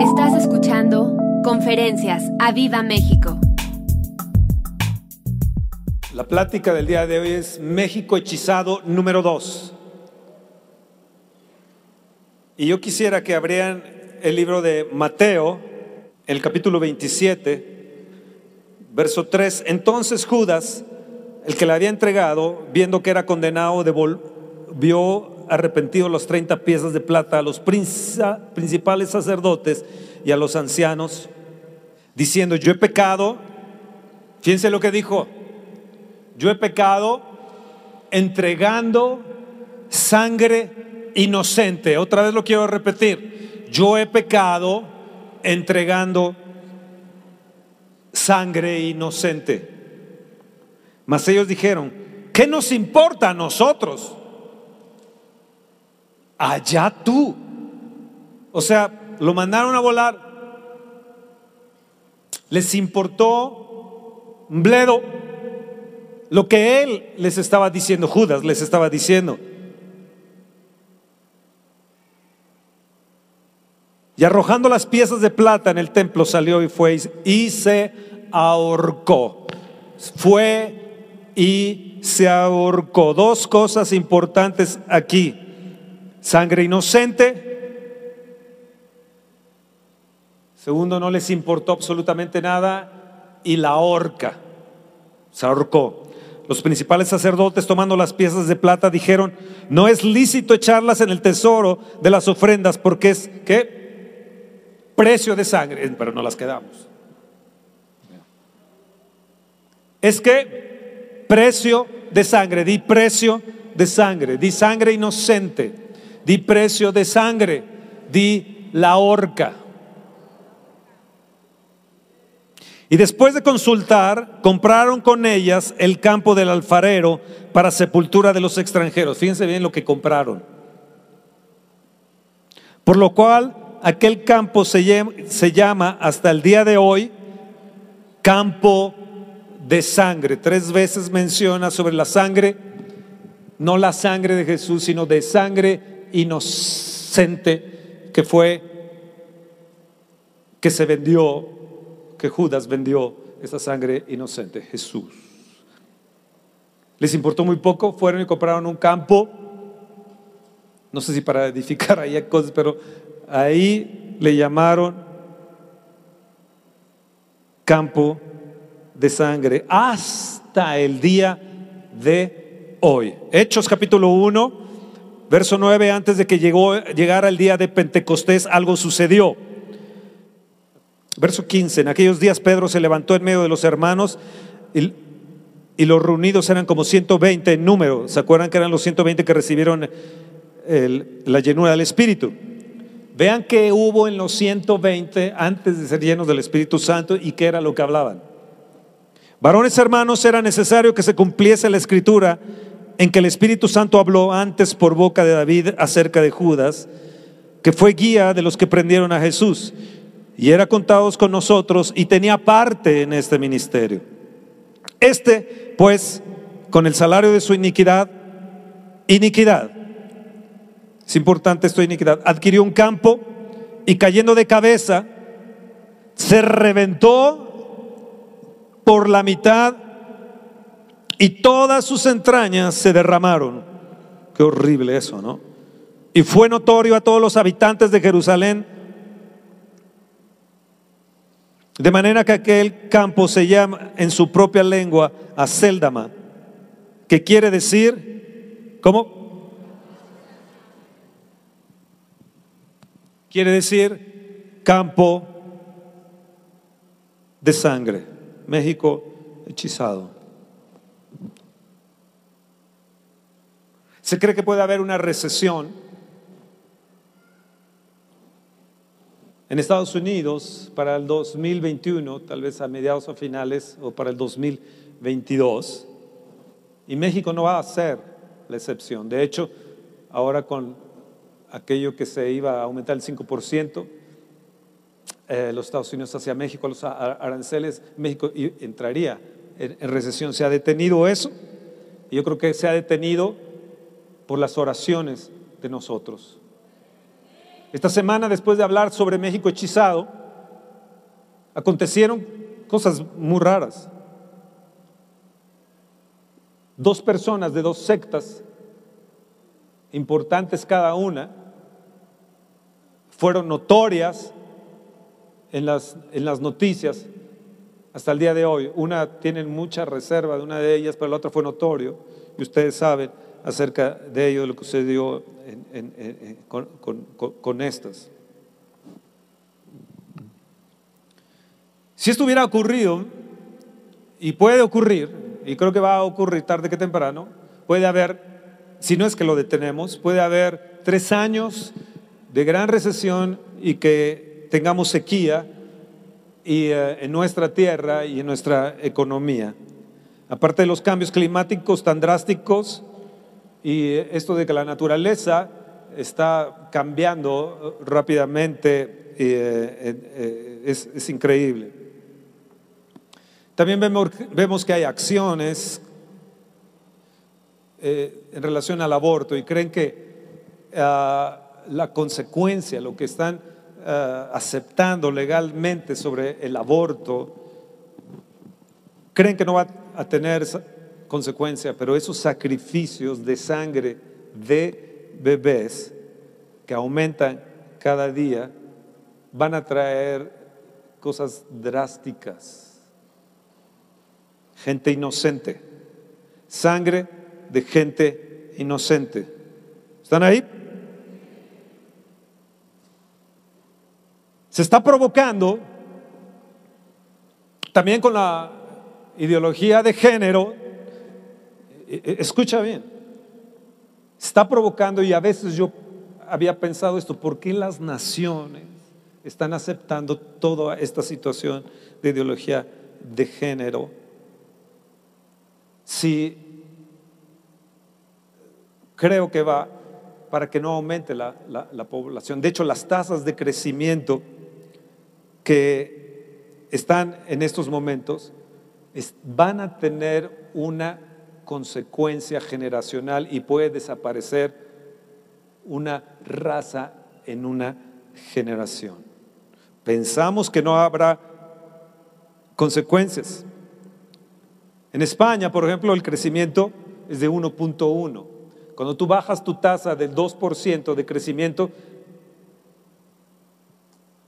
Estás escuchando Conferencias a Viva México. La plática del día de hoy es México hechizado número 2. Y yo quisiera que abrieran el libro de Mateo, el capítulo 27, verso 3. Entonces Judas, el que le había entregado, viendo que era condenado, devolvió arrepentido los 30 piezas de plata a los principales sacerdotes y a los ancianos, diciendo, yo he pecado, fíjense lo que dijo, yo he pecado entregando sangre inocente. Otra vez lo quiero repetir, yo he pecado entregando sangre inocente. Mas ellos dijeron, ¿qué nos importa a nosotros? Allá tú. O sea, lo mandaron a volar. Les importó un bledo lo que él les estaba diciendo, Judas les estaba diciendo. Y arrojando las piezas de plata en el templo salió y fue y se ahorcó. Fue y se ahorcó. Dos cosas importantes aquí sangre inocente. Segundo, no les importó absolutamente nada y la horca. Se ahorcó. Los principales sacerdotes, tomando las piezas de plata, dijeron, no es lícito echarlas en el tesoro de las ofrendas porque es, ¿qué? Precio de sangre, pero no las quedamos. Es que precio de sangre, di precio de sangre, di sangre inocente di precio de sangre, di la horca. Y después de consultar, compraron con ellas el campo del alfarero para sepultura de los extranjeros. Fíjense bien lo que compraron. Por lo cual aquel campo se se llama hasta el día de hoy campo de sangre. Tres veces menciona sobre la sangre, no la sangre de Jesús, sino de sangre inocente que fue que se vendió, que Judas vendió esa sangre inocente, Jesús. Les importó muy poco, fueron y compraron un campo, no sé si para edificar ahí cosas, pero ahí le llamaron campo de sangre hasta el día de hoy. Hechos capítulo 1 Verso 9, antes de que llegara el día de Pentecostés, algo sucedió. Verso 15, en aquellos días Pedro se levantó en medio de los hermanos y, los reunidos eran como 120 en número. ¿Se acuerdan que eran los 120 que recibieron la llenura del Espíritu? Vean que hubo en los 120 antes de ser llenos del Espíritu Santo y qué era lo que hablaban. Varones hermanos, era necesario que se cumpliese la escritura en que el Espíritu Santo habló antes por boca de David acerca de Judas, que fue guía de los que prendieron a Jesús y era contados con nosotros y tenía parte en este ministerio. Este, pues, con el salario de su iniquidad, iniquidad, es importante esto, iniquidad, adquirió un campo y cayendo de cabeza, se reventó por la mitad y todas sus entrañas se derramaron. Qué horrible eso, ¿no? Y fue notorio a todos los habitantes de Jerusalén. De manera que aquel campo se llama en su propia lengua Aceldama, que quiere decir, ¿cómo? Quiere decir campo de sangre. México hechizado. Se cree que puede haber una recesión en Estados Unidos para el 2021, tal vez a mediados o finales, o para el 2022. Y México no va a ser la excepción. De hecho, ahora con aquello que se iba a aumentar el 5%, eh, los Estados Unidos hacia México, los aranceles, México entraría en, en recesión. ¿Se ha detenido eso? Yo creo que se ha detenido por las oraciones de nosotros. Esta semana, después de hablar sobre México hechizado, acontecieron cosas muy raras. Dos personas de dos sectas, importantes cada una, fueron notorias en las, en las noticias hasta el día de hoy. Una tienen mucha reserva de una de ellas, pero la otra fue notorio, y ustedes saben acerca de ello, lo que sucedió con, con estas. Si esto hubiera ocurrido, y puede ocurrir, y creo que va a ocurrir tarde que temprano, puede haber, si no es que lo detenemos, puede haber tres años de gran recesión y que tengamos sequía y, eh, en nuestra tierra y en nuestra economía. Aparte de los cambios climáticos tan drásticos y esto de que la naturaleza está cambiando rápidamente, eh, eh, es, increíble. También vemos, que hay acciones en relación al aborto y creen que ah, la consecuencia, lo que están eh, aceptando legalmente sobre el aborto, creen que no va a tener consecuencia, pero esos sacrificios de sangre de bebés que aumentan cada día van a traer cosas drásticas. Gente inocente, sangre de gente inocente. ¿Están ahí? Se está provocando también con la ideología de género, escucha bien, está provocando y a veces yo había pensado esto, ¿por qué las naciones están aceptando toda esta situación de ideología de género? Si creo que va para que no aumente la, la población. De hecho, las tasas de crecimiento que están en estos momentos van a tener una consecuencia generacional y puede desaparecer una raza en una generación. Pensamos que no habrá consecuencias. En España, por ejemplo, el crecimiento es de 1.1. Cuando tú bajas tu tasa del 2% de crecimiento,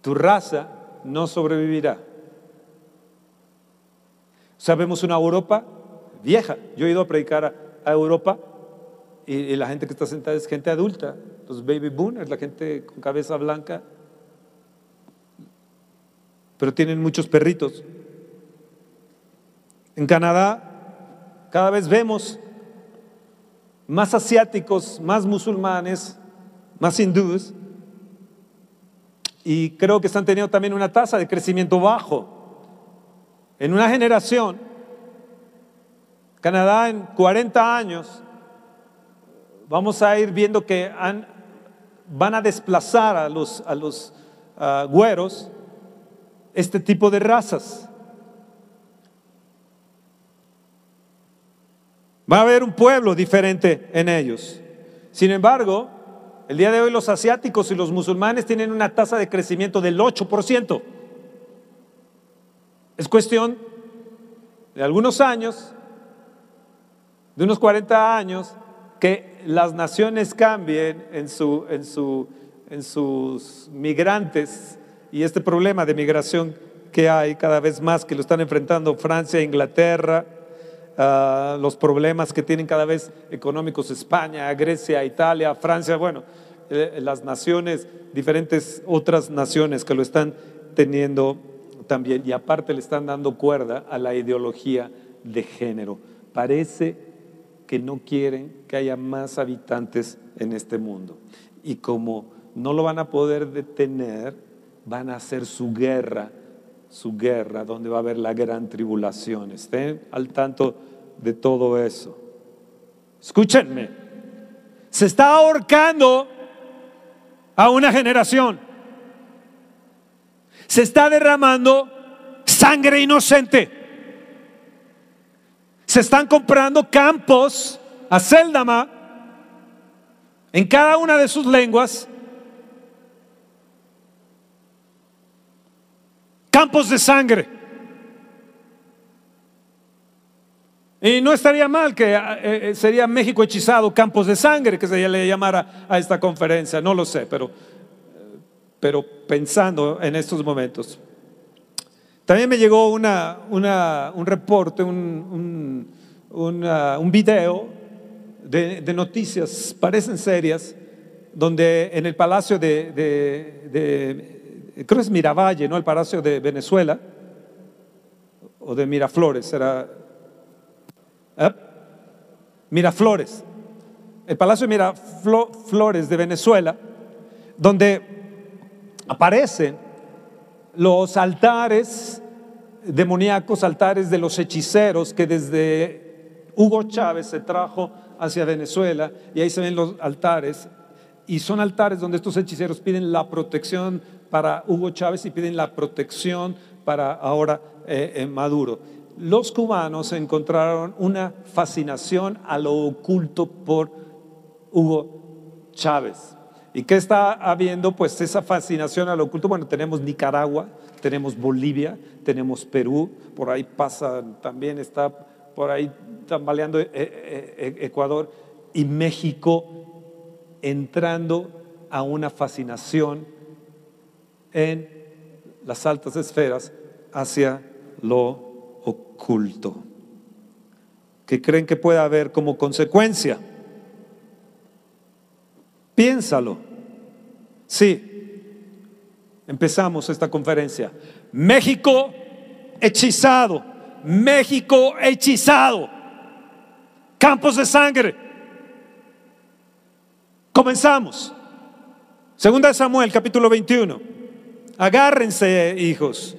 tu raza no sobrevivirá. Sabemos una Europa vieja. Yo he ido a predicar a, Europa y, la gente que está sentada es gente adulta. Los baby boomers, la gente con cabeza blanca. Pero tienen muchos perritos. En Canadá cada vez vemos más asiáticos, más musulmanes, más hindúes y creo que están teniendo también una tasa de crecimiento bajo. En una generación, Canadá en 40 años, vamos a ir viendo que van a desplazar a los, a los güeros este tipo de razas. Va a haber un pueblo diferente en ellos. Sin embargo, el día de hoy los asiáticos y los musulmanes tienen una tasa de crecimiento del 8%. Es cuestión de algunos años, de unos 40 años, que las naciones cambien en, su, en, su, en sus migrantes y este problema de migración que hay cada vez más, que lo están enfrentando Francia, Inglaterra, Ah, los problemas que tienen cada vez económicos España, Grecia, Italia, Francia, bueno, eh, las naciones, diferentes otras naciones que lo están teniendo también y aparte le están dando cuerda a la ideología de género. Parece que no quieren que haya más habitantes en este mundo. Y como no lo van a poder detener, van a hacer su guerra, su guerra, donde va a haber la gran tribulación. Estén al tanto de todo eso. Escúchenme, se está ahorcando a una generación. Se está derramando sangre inocente. Se están comprando campos a Seldama en cada una de sus lenguas. Campos de sangre. Y no estaría mal que eh, eh, sería México hechizado, campos de sangre, que se le llamara a esta conferencia, no lo sé, pero, eh, pero pensando en estos momentos. También me llegó una, un reporte, un, un, video de, noticias, parecen serias, donde en el palacio de, de, creo que es Miravalle, ¿no? El palacio de Venezuela, o de Miraflores, era ¿Eh? Miraflores, el Palacio de Miraflores de Venezuela, donde aparecen los altares demoníacos, altares de los hechiceros que desde Hugo Chávez se trajo hacia Venezuela y ahí se ven los altares y son altares donde estos hechiceros piden la protección para Hugo Chávez y piden la protección para ahora eh, Maduro los cubanos encontraron una fascinación a lo oculto por Hugo Chávez. ¿Y qué está habiendo? Pues esa fascinación a lo oculto. Bueno, tenemos Nicaragua, tenemos Bolivia, tenemos Perú, por ahí pasa, también está por ahí tambaleando eh, eh, eh, Ecuador y México entrando a una fascinación en las altas esferas hacia lo oculto que creen que puede haber como consecuencia. Piénsalo. Sí, empezamos esta conferencia. México hechizado, México hechizado, campos de sangre. Comenzamos. Segunda Samuel, capítulo 21. Agárrense, hijos.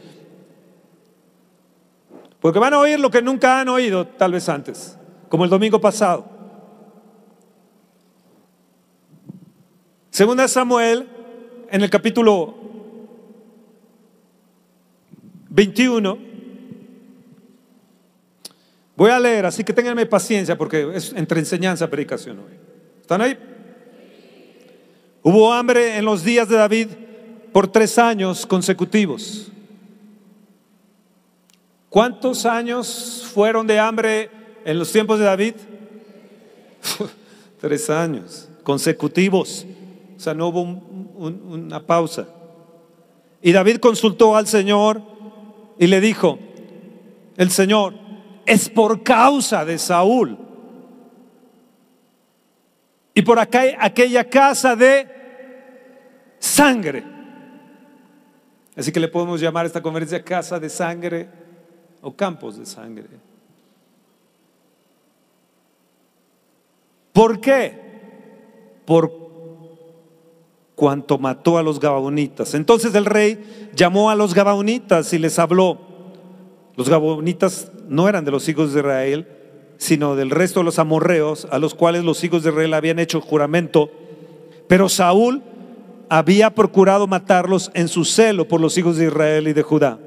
Porque van a oír lo que nunca han oído tal vez antes, como el domingo pasado. Segunda Samuel, en el capítulo 21, voy a leer, así que tenganme paciencia porque es entre enseñanza y predicación hoy. ¿Están ahí? Hubo hambre en los días de David por tres años consecutivos. ¿Cuántos años fueron de hambre en los tiempos de David? Tres años consecutivos. O sea, no hubo una pausa. Y David consultó al Señor y le dijo, el Señor, es por causa de Saúl y por acá, aquella casa de sangre. Así que le podemos llamar a esta conferencia casa de sangre o campos de sangre. ¿Por qué? Por cuanto mató a los Gabaonitas. Entonces el rey llamó a los Gabaonitas y les habló. Los Gabaonitas no eran de los hijos de Israel, sino del resto de los amorreos, a los cuales los hijos de Israel habían hecho juramento. Pero Saúl había procurado matarlos en su celo por los hijos de Israel y de Judá.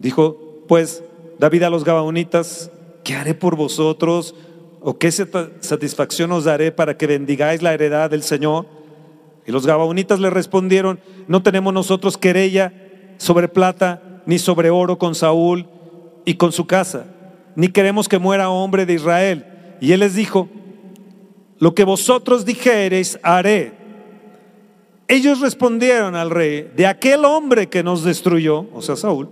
Dijo pues David a los Gabaonitas, ¿qué haré por vosotros? ¿O qué satisfacción os daré para que bendigáis la heredad del Señor? Y los Gabaonitas le respondieron, no tenemos nosotros querella sobre plata ni sobre oro con Saúl y con su casa, ni queremos que muera hombre de Israel. Y él les dijo, lo que vosotros dijereis haré. Ellos respondieron al rey, de aquel hombre que nos destruyó, o sea, Saúl,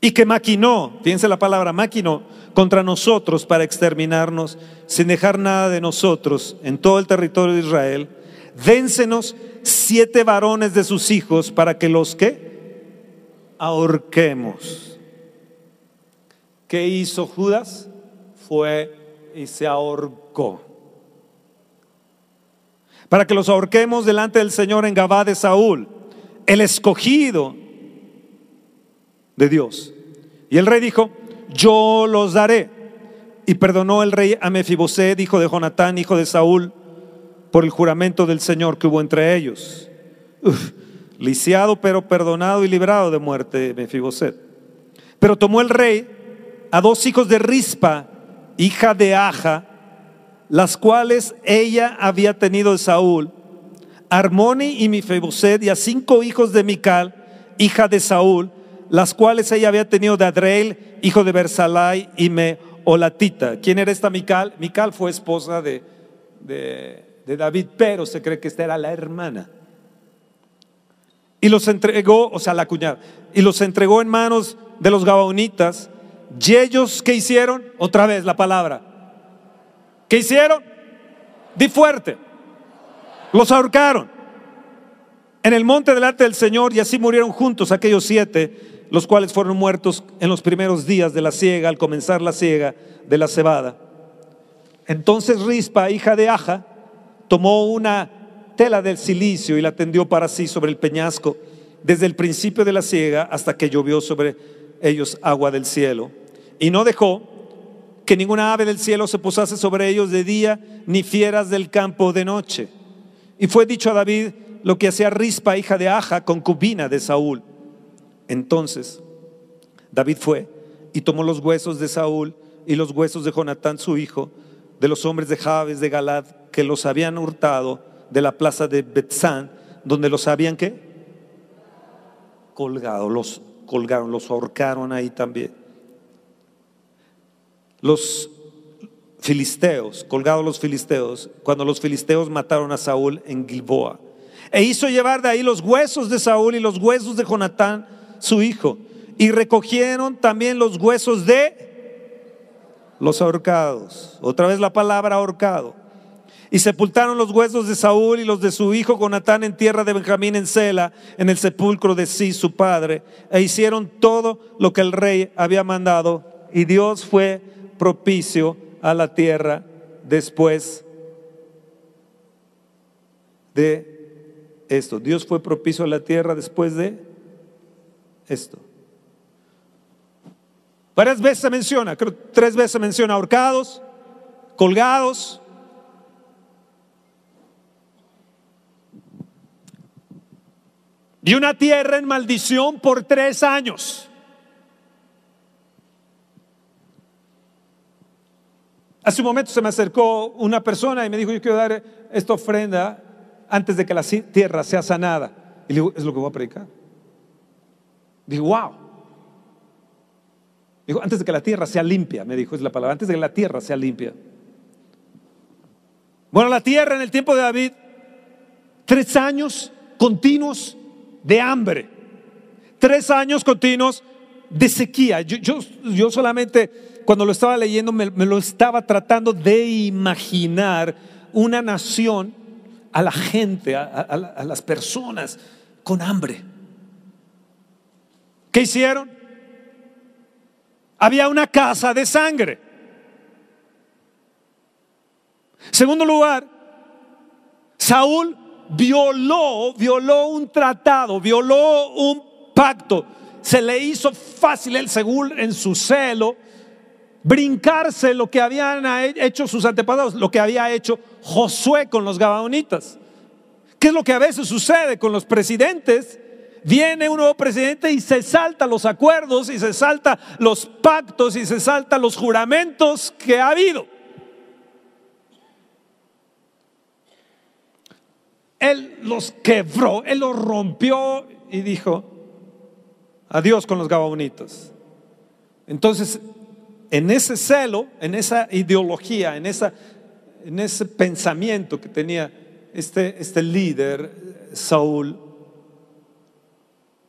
y que maquinó, fíjense la palabra maquinó, contra nosotros para exterminarnos, sin dejar nada de nosotros en todo el territorio de Israel, dénsenos siete varones de sus hijos para que los que ahorquemos. ¿Qué hizo Judas? Fue y se ahorcó. Para que los ahorquemos delante del Señor en Gabá de Saúl, el escogido de Dios. Y el rey dijo, yo los daré. Y perdonó el rey a Mefiboset, hijo de Jonatán, hijo de Saúl, por el juramento del Señor que hubo entre ellos. lisiado, pero perdonado y librado de muerte Mefiboset. Pero tomó el rey a dos hijos de Rispa, hija de Aja, las cuales ella había tenido de Saúl, Armoni y Mefiboset, y a cinco hijos de Mical, hija de Saúl, las cuales ella había tenido de Adreel, hijo de Bersalai, y Meolatita. ¿Quién era esta Mical? Mical fue esposa de, de, de David, pero se cree que esta era la hermana. Y los entregó, o sea, la cuñada, y los entregó en manos de los gabaonitas. Y ellos, ¿qué hicieron? Otra vez la palabra. ¿Qué hicieron? Di fuerte. Los ahorcaron en el monte delante del Señor y así murieron juntos aquellos siete, los cuales fueron muertos en los primeros días de la siega, al comenzar la siega de la cebada. Entonces Rispa, hija de Aja, tomó una tela del silicio y la tendió para sí sobre el peñasco, desde el principio de la siega hasta que llovió sobre ellos agua del cielo. Y no dejó que ninguna ave del cielo se posase sobre ellos de día, ni fieras del campo de noche. Y fue dicho a David lo que hacía Rispa, hija de Aja, concubina de Saúl. Entonces David fue y tomó los huesos de Saúl y los huesos de Jonatán, su hijo, de los hombres de Jabes de Galad, que los habían hurtado de la plaza de Betzán, donde los habían que colgado, los colgaron, los ahorcaron ahí también. Los filisteos, colgados los filisteos, cuando los filisteos mataron a Saúl en Gilboa. E hizo llevar de ahí los huesos de Saúl y los huesos de Jonatán, su hijo. Y recogieron también los huesos de los ahorcados. Otra vez la palabra ahorcado. Y sepultaron los huesos de Saúl y los de su hijo Jonatán en tierra de Benjamín en Sela, en el sepulcro de sí, su padre. E hicieron todo lo que el rey había mandado. Y Dios fue propicio a la tierra después de esto. Dios fue propicio a la tierra después de esto. Varias veces se menciona, creo tres veces se menciona ahorcados, colgados. Y una tierra en maldición por tres años. Hace un momento se me acercó una persona y me dijo, yo quiero dar esta ofrenda antes de que la tierra sea sanada. Y le digo, es lo que voy a predicar. Digo, wow. Dijo, antes de que la tierra sea limpia, me dijo, es la palabra, antes de que la tierra sea limpia. Bueno, la tierra en el tiempo de David, tres años continuos de hambre, tres años continuos de sequía. Yo, yo, solamente cuando lo estaba leyendo me, lo estaba tratando de imaginar una nación a la gente, a, las personas con hambre. ¿Qué hicieron? Había una casa de sangre. Segundo lugar, Saúl violó, violó un tratado, violó un pacto se le hizo fácil el según en su celo brincarse lo que habían hecho sus antepasados, lo que había hecho Josué con los gabaonitas. ¿Qué es lo que a veces sucede con los presidentes? Viene un nuevo presidente y se salta los acuerdos y se salta los pactos y se salta los juramentos que ha habido. Él los quebró, él los rompió y dijo, Adiós con los gabaonitas. Entonces, en ese celo, en esa ideología, en, esa, en ese pensamiento que tenía este, este líder, Saúl,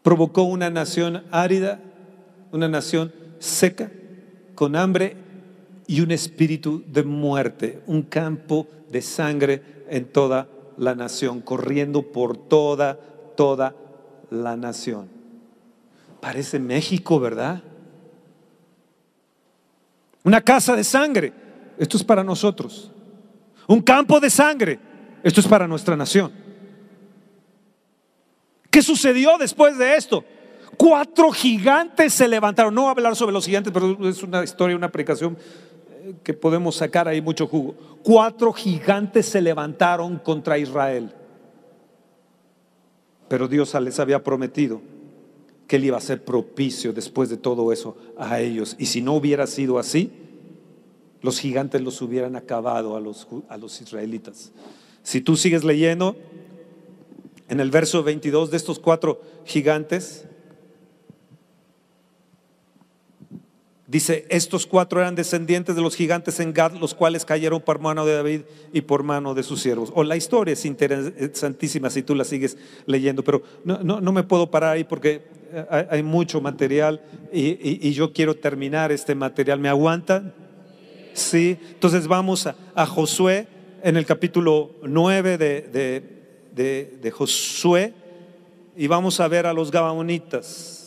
provocó una nación árida, una nación seca, con hambre y un espíritu de muerte, un campo de sangre en toda la nación, corriendo por toda, toda la nación. Parece México, ¿verdad? Una casa de sangre. Esto es para nosotros. Un campo de sangre. Esto es para nuestra nación. ¿Qué sucedió después de esto? Cuatro gigantes se levantaron. No voy a hablar sobre los gigantes, pero es una historia, una aplicación eh, que podemos sacar ahí mucho jugo. Cuatro gigantes se levantaron contra Israel. Pero Dios les había prometido que Él iba a ser propicio después de todo eso a ellos. Y si no hubiera sido así, los gigantes los hubieran acabado a los, a los israelitas. Si tú sigues leyendo, en el verso 22 de estos cuatro gigantes, Dice, estos cuatro eran descendientes de los gigantes en Gad, los cuales cayeron por mano de David y por mano de sus siervos. O la historia es interesantísima si tú la sigues leyendo, pero no, no, me puedo parar ahí porque hay, mucho material y, yo quiero terminar este material. ¿Me aguantan? Sí. Entonces vamos a, Josué en el capítulo 9 de, de Josué y vamos a ver a los Gabaonitas.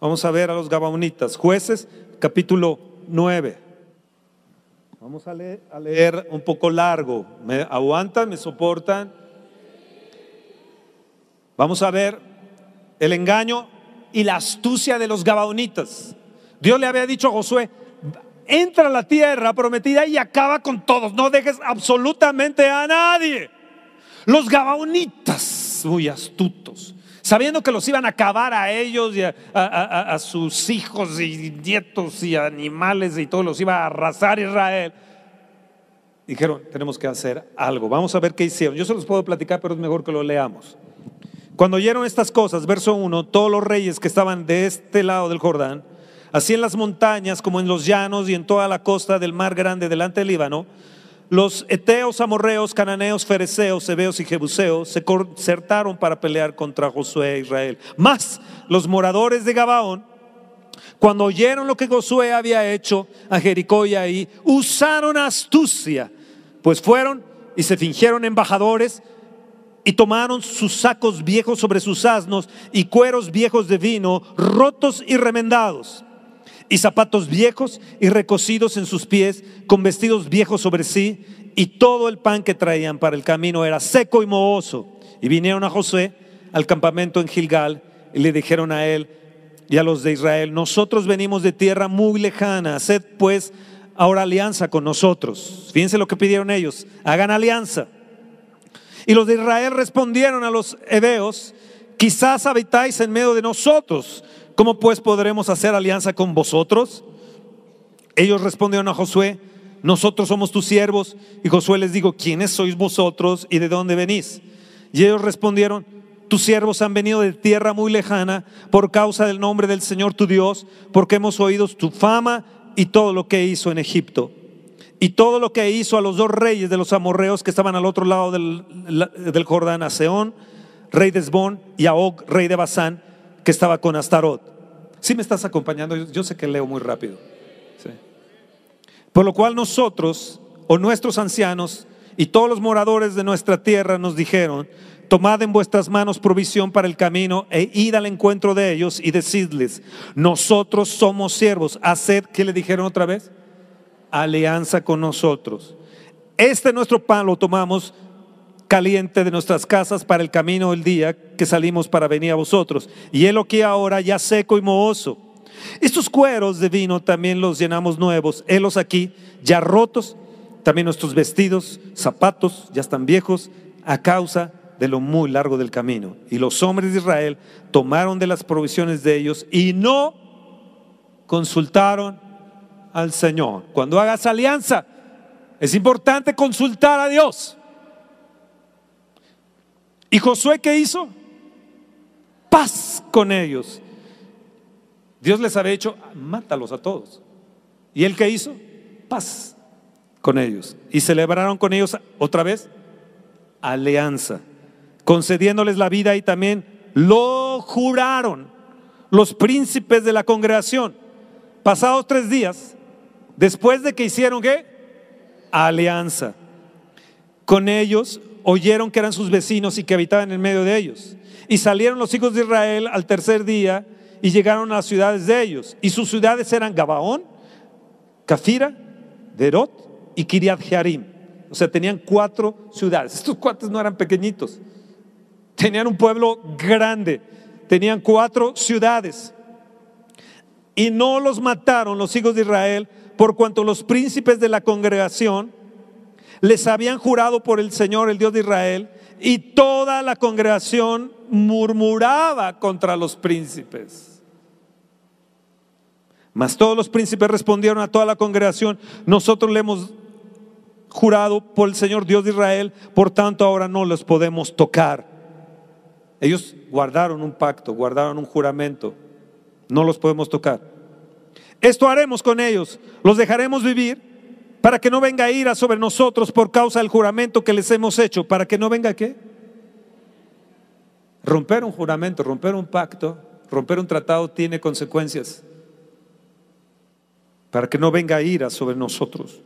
Vamos a ver a los Gabaonitas. Jueces, capítulo 9. Vamos a leer, un poco largo. ¿Me aguantan? ¿Me soportan? Vamos a ver el engaño y la astucia de los Gabaonitas. Dios le había dicho a Josué, entra a la tierra prometida y acaba con todos. No dejes absolutamente a nadie. Los Gabaonitas, muy astutos sabiendo que los iban a acabar a ellos y a, sus hijos y nietos y animales y todo, los iba a arrasar Israel. Dijeron, tenemos que hacer algo. Vamos a ver qué hicieron. Yo se los puedo platicar, pero es mejor que lo leamos. Cuando oyeron estas cosas, verso 1, todos los reyes que estaban de este lado del Jordán, así en las montañas como en los llanos y en toda la costa del mar grande delante del Líbano, los eteos, amorreos, cananeos, fereceos, hebeos y jebuseos se concertaron para pelear contra Josué e Israel. Más los moradores de Gabaón, cuando oyeron lo que Josué había hecho a Jericó y ahí, usaron astucia, pues fueron y se fingieron embajadores y tomaron sus sacos viejos sobre sus asnos y cueros viejos de vino, rotos y remendados y zapatos viejos y recocidos en sus pies, con vestidos viejos sobre sí, y todo el pan que traían para el camino era seco y mohoso. Y vinieron a José al campamento en Gilgal y le dijeron a él y a los de Israel, nosotros venimos de tierra muy lejana, haced pues ahora alianza con nosotros. Fíjense lo que pidieron ellos, hagan alianza. Y los de Israel respondieron a los hebeos, quizás habitáis en medio de nosotros ¿Cómo pues podremos hacer alianza con vosotros? Ellos respondieron a Josué, nosotros somos tus siervos. Y Josué les dijo, ¿quiénes sois vosotros y de dónde venís? Y ellos respondieron, tus siervos han venido de tierra muy lejana por causa del nombre del Señor tu Dios, porque hemos oído tu fama y todo lo que hizo en Egipto. Y todo lo que hizo a los dos reyes de los amorreos que estaban al otro lado del, Jordán, a Seón, rey de Esbón, y a Og, rey de Basán, que estaba con Astarot. Si me estás acompañando, yo sé que leo muy rápido. Por lo cual nosotros, o nuestros ancianos, y todos los moradores de nuestra tierra nos dijeron, tomad en vuestras manos provisión para el camino e id al encuentro de ellos y decidles, nosotros somos siervos, haced, ¿qué le dijeron otra vez? Alianza con nosotros. Este nuestro pan lo tomamos caliente de nuestras casas para el camino del día que salimos para venir a vosotros. Y él que ahora ya seco y mohoso. Estos cueros de vino también los llenamos nuevos, helos aquí ya rotos, también nuestros vestidos, zapatos ya están viejos a causa de lo muy largo del camino. Y los hombres de Israel tomaron de las provisiones de ellos y no consultaron al Señor. Cuando hagas alianza, es importante consultar a Dios. ¿Y Josué qué hizo? Paz con ellos. Dios les había hecho, mátalos a todos. ¿Y él qué hizo? Paz con ellos. Y celebraron con ellos otra vez alianza, concediéndoles la vida y también lo juraron los príncipes de la congregación. Pasados tres días, después de que hicieron qué? Alianza. Con ellos oyeron que eran sus vecinos y que habitaban en medio de ellos. Y salieron los hijos de Israel al tercer día y llegaron a las ciudades de ellos. Y sus ciudades eran Gabaón, Cafira, Derot y Kiriat Jearim. O sea, tenían cuatro ciudades. Estos cuates no eran pequeñitos. Tenían un pueblo grande. Tenían cuatro ciudades. Y no los mataron los hijos de Israel por cuanto los príncipes de la congregación les habían jurado por el Señor, el Dios de Israel, y toda la congregación murmuraba contra los príncipes. Mas todos los príncipes respondieron a toda la congregación, nosotros le hemos jurado por el Señor Dios de Israel, por tanto ahora no los podemos tocar. Ellos guardaron un pacto, guardaron un juramento. No los podemos tocar. Esto haremos con ellos. Los dejaremos vivir para que no venga ira sobre nosotros por causa del juramento que les hemos hecho. ¿Para que no venga qué? Romper un juramento, romper un pacto, romper un tratado tiene consecuencias. Para que no venga ira sobre nosotros.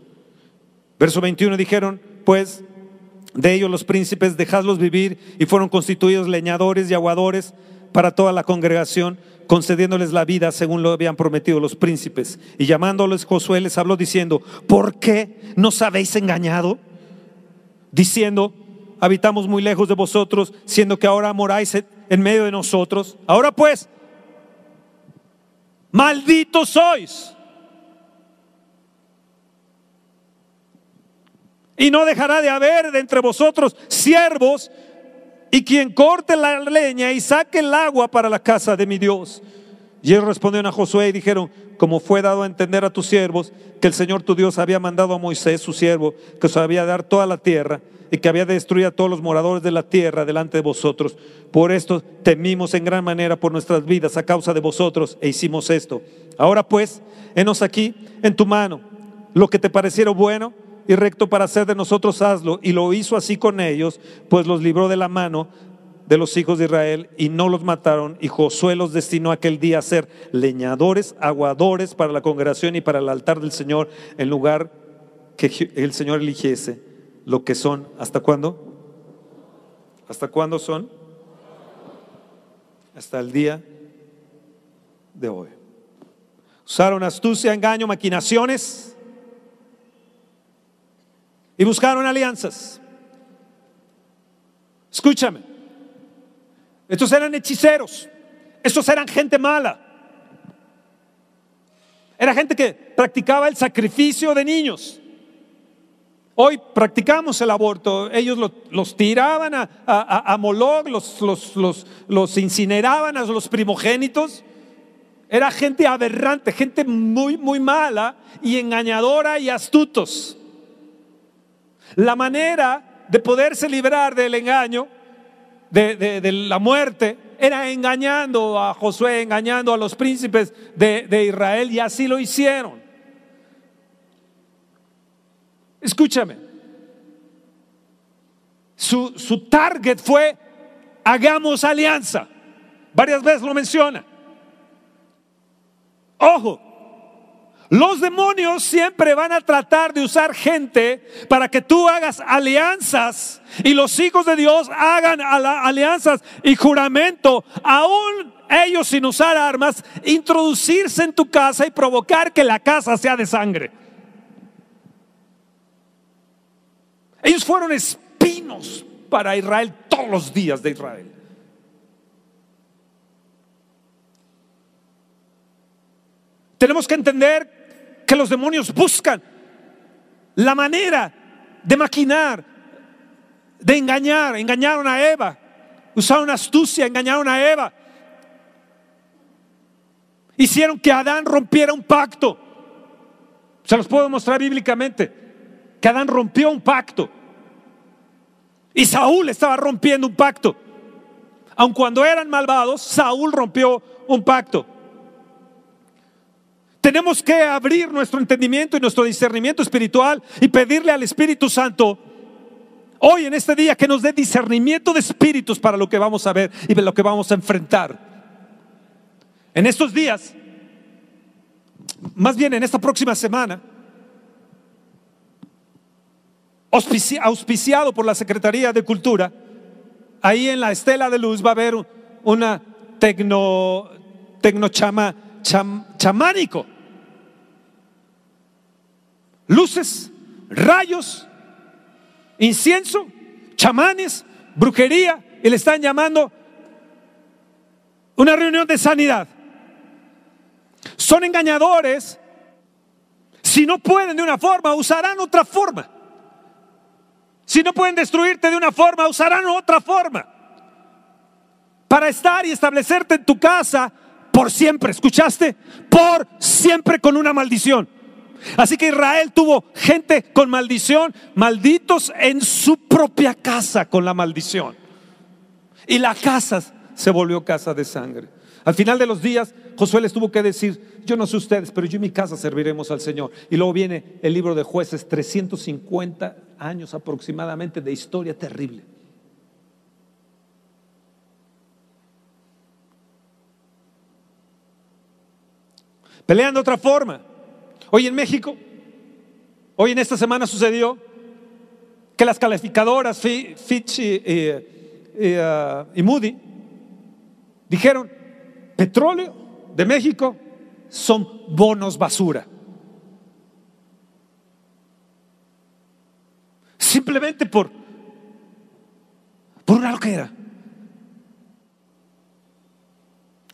Verso 21 dijeron, pues, de ellos los príncipes, dejadlos vivir, y fueron constituidos leñadores y aguadores para toda la congregación, concediéndoles la vida según lo habían prometido los príncipes. Y llamándoles Josué les habló diciendo, ¿por qué nos habéis engañado? Diciendo, habitamos muy lejos de vosotros, siendo que ahora moráis en medio de nosotros. Ahora pues, malditos sois Y no dejará de haber de entre vosotros siervos y quien corte la leña y saque el agua para la casa de mi Dios. Y ellos respondieron a Josué y dijeron, como fue dado a entender a tus siervos, que el Señor tu Dios había mandado a Moisés, su siervo, que os había dar toda la tierra y que había de destruir a todos los moradores de la tierra delante de vosotros. Por esto temimos en gran manera por nuestras vidas a causa de vosotros e hicimos esto. Ahora pues, henos aquí en tu mano lo que te pareciera bueno y recto para hacer de nosotros, hazlo. Y lo hizo así con ellos, pues los libró de la mano de los hijos de Israel y no los mataron. Y Josué los destinó aquel día a ser leñadores, aguadores para la congregación y para el altar del Señor, en lugar que el Señor eligiese lo que son. ¿Hasta cuándo? ¿Hasta cuándo son? Hasta el día de hoy. Usaron astucia, engaño, maquinaciones y buscaron alianzas. Escúchame, estos eran hechiceros, estos eran gente mala. Era gente que practicaba el sacrificio de niños. Hoy practicamos el aborto. Ellos los, tiraban a, a, Moloch, los, los, los, incineraban a los primogénitos. Era gente aberrante, gente muy, muy mala y engañadora y astutos. La manera de poderse librar del engaño, de, la muerte, era engañando a Josué, engañando a los príncipes de, Israel y así lo hicieron. Escúchame, su, su target fue hagamos alianza. Varias veces lo menciona. Ojo, los demonios siempre van a tratar de usar gente para que tú hagas alianzas y los hijos de Dios hagan alianzas y juramento, aún ellos sin usar armas, introducirse en tu casa y provocar que la casa sea de sangre. Ellos fueron espinos para Israel todos los días de Israel. Tenemos que entender que los demonios buscan la manera de maquinar, de engañar. Engañaron a Eva, usaron astucia, engañaron a Eva. Hicieron que Adán rompiera un pacto. Se los puedo mostrar bíblicamente. Que Adán rompió un pacto. Y Saúl estaba rompiendo un pacto. Aun cuando eran malvados, Saúl rompió un pacto. Tenemos que abrir nuestro entendimiento y nuestro discernimiento espiritual y pedirle al Espíritu Santo hoy en este día que nos dé discernimiento de espíritus para lo que vamos a ver y lo que vamos a enfrentar. En estos días, más bien en esta próxima semana, auspiciado por la Secretaría de Cultura, ahí en la estela de luz va a haber una tecno, tecnochama chamánico luces, rayos, incienso, chamanes, brujería, y le están llamando una reunión de sanidad. Son engañadores. Si no pueden de una forma, usarán otra forma. Si no pueden destruirte de una forma, usarán otra forma. Para estar y establecerte en tu casa por siempre. ¿Escuchaste? Por siempre con una maldición. Así que Israel tuvo gente con maldición, malditos en su propia casa con la maldición. Y la casa se volvió casa de sangre. Al final de los días, Josué les tuvo que decir, yo no sé ustedes, pero yo y mi casa serviremos al Señor. Y luego viene el libro de jueces, 350 años aproximadamente de historia terrible. Pelean de otra forma. Hoy en México, hoy en esta semana sucedió que las calificadoras Fitch uh, y, Moody dijeron, petróleo de México son bonos basura. Simplemente por, por una loquera.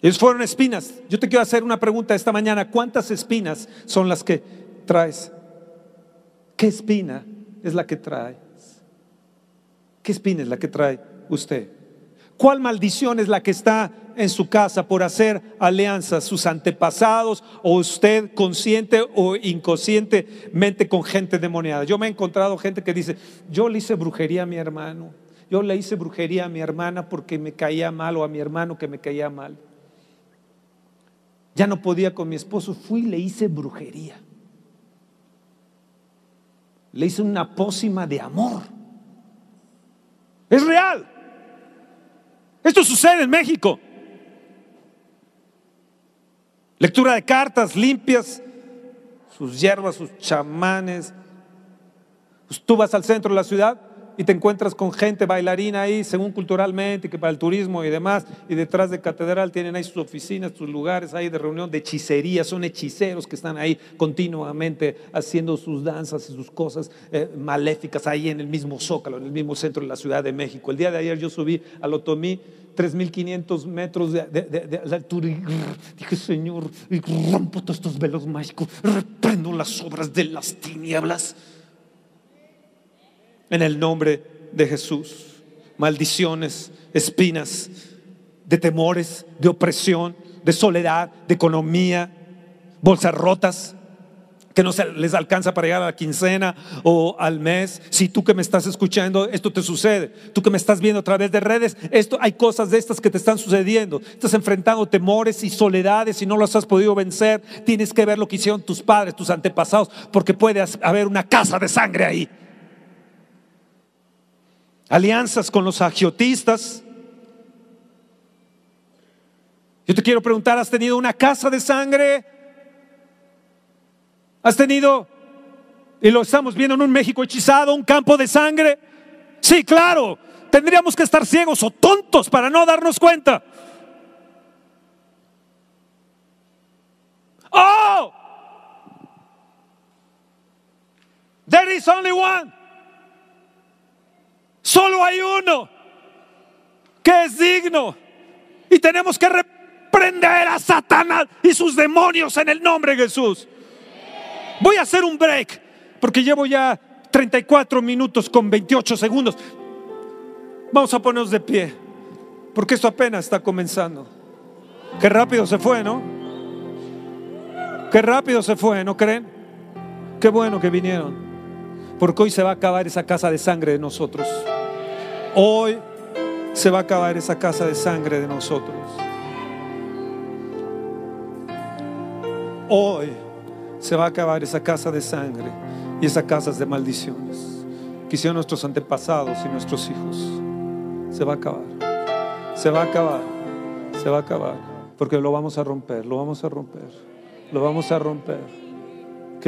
Ellos fueron espinas. Yo te quiero hacer una pregunta esta mañana. ¿Cuántas espinas son las que traes? ¿Qué espina es la que traes? ¿Qué espina es la que trae usted? ¿Cuál maldición es la que está en su casa por hacer alianzas, sus antepasados o usted consciente o inconscientemente con gente demoniada? Yo me he encontrado gente que dice, yo le hice brujería a mi hermano, yo le hice brujería a mi hermana porque me caía mal o a mi hermano que me caía mal. Ya no podía con mi esposo, fui y le hice brujería. Le hice una pócima de amor. Es real. Esto sucede en México. Lectura de cartas limpias, sus hierbas, sus chamanes. Pues tú vas al centro de la ciudad y te encuentras con gente bailarina ahí, según culturalmente, que para el turismo y demás, y detrás de catedral tienen ahí sus oficinas, sus lugares ahí de reunión de hechicería, son hechiceros que están ahí continuamente haciendo sus danzas y sus cosas eh, maléficas ahí en el mismo zócalo, en el mismo centro de la Ciudad de México. El día de ayer yo subí al Otomí 3.500 metros de, de, altura y dije, Señor, y rompo todos estos velos mágicos, reprendo las obras de las tinieblas en el nombre de Jesús. Maldiciones, espinas, de temores, de opresión, de soledad, de economía, bolsas rotas que no se les alcanza para llegar a la quincena o al mes. Si tú que me estás escuchando, esto te sucede. Tú que me estás viendo a través de redes, esto hay cosas de estas que te están sucediendo. Estás enfrentando temores y soledades y no los has podido vencer. Tienes que ver lo que hicieron tus padres, tus antepasados, porque puede haber una casa de sangre ahí alianzas con los agiotistas. Yo te quiero preguntar, ¿has tenido una casa de sangre? ¿Has tenido, y lo estamos viendo en un México hechizado, un campo de sangre? Sí, claro, tendríamos que estar ciegos o tontos para no darnos cuenta. Oh, there is only one. Solo hay uno que es digno. Y tenemos que reprender a Satanás y sus demonios en el nombre de Jesús. Voy a hacer un break porque llevo ya 34 minutos con 28 segundos. Vamos a ponernos de pie porque esto apenas está comenzando. Qué rápido se fue, ¿no? Qué rápido se fue, ¿no creen? Qué bueno que vinieron. Porque hoy se va a acabar esa casa de sangre de nosotros. Hoy se va a acabar esa casa de sangre de nosotros. Hoy se va a acabar esa casa de sangre y esa casa de maldiciones que hicieron nuestros antepasados y nuestros hijos. Se va a acabar. Se va a acabar. Se va a acabar. Porque lo vamos a romper, lo vamos a romper. Lo vamos a romper.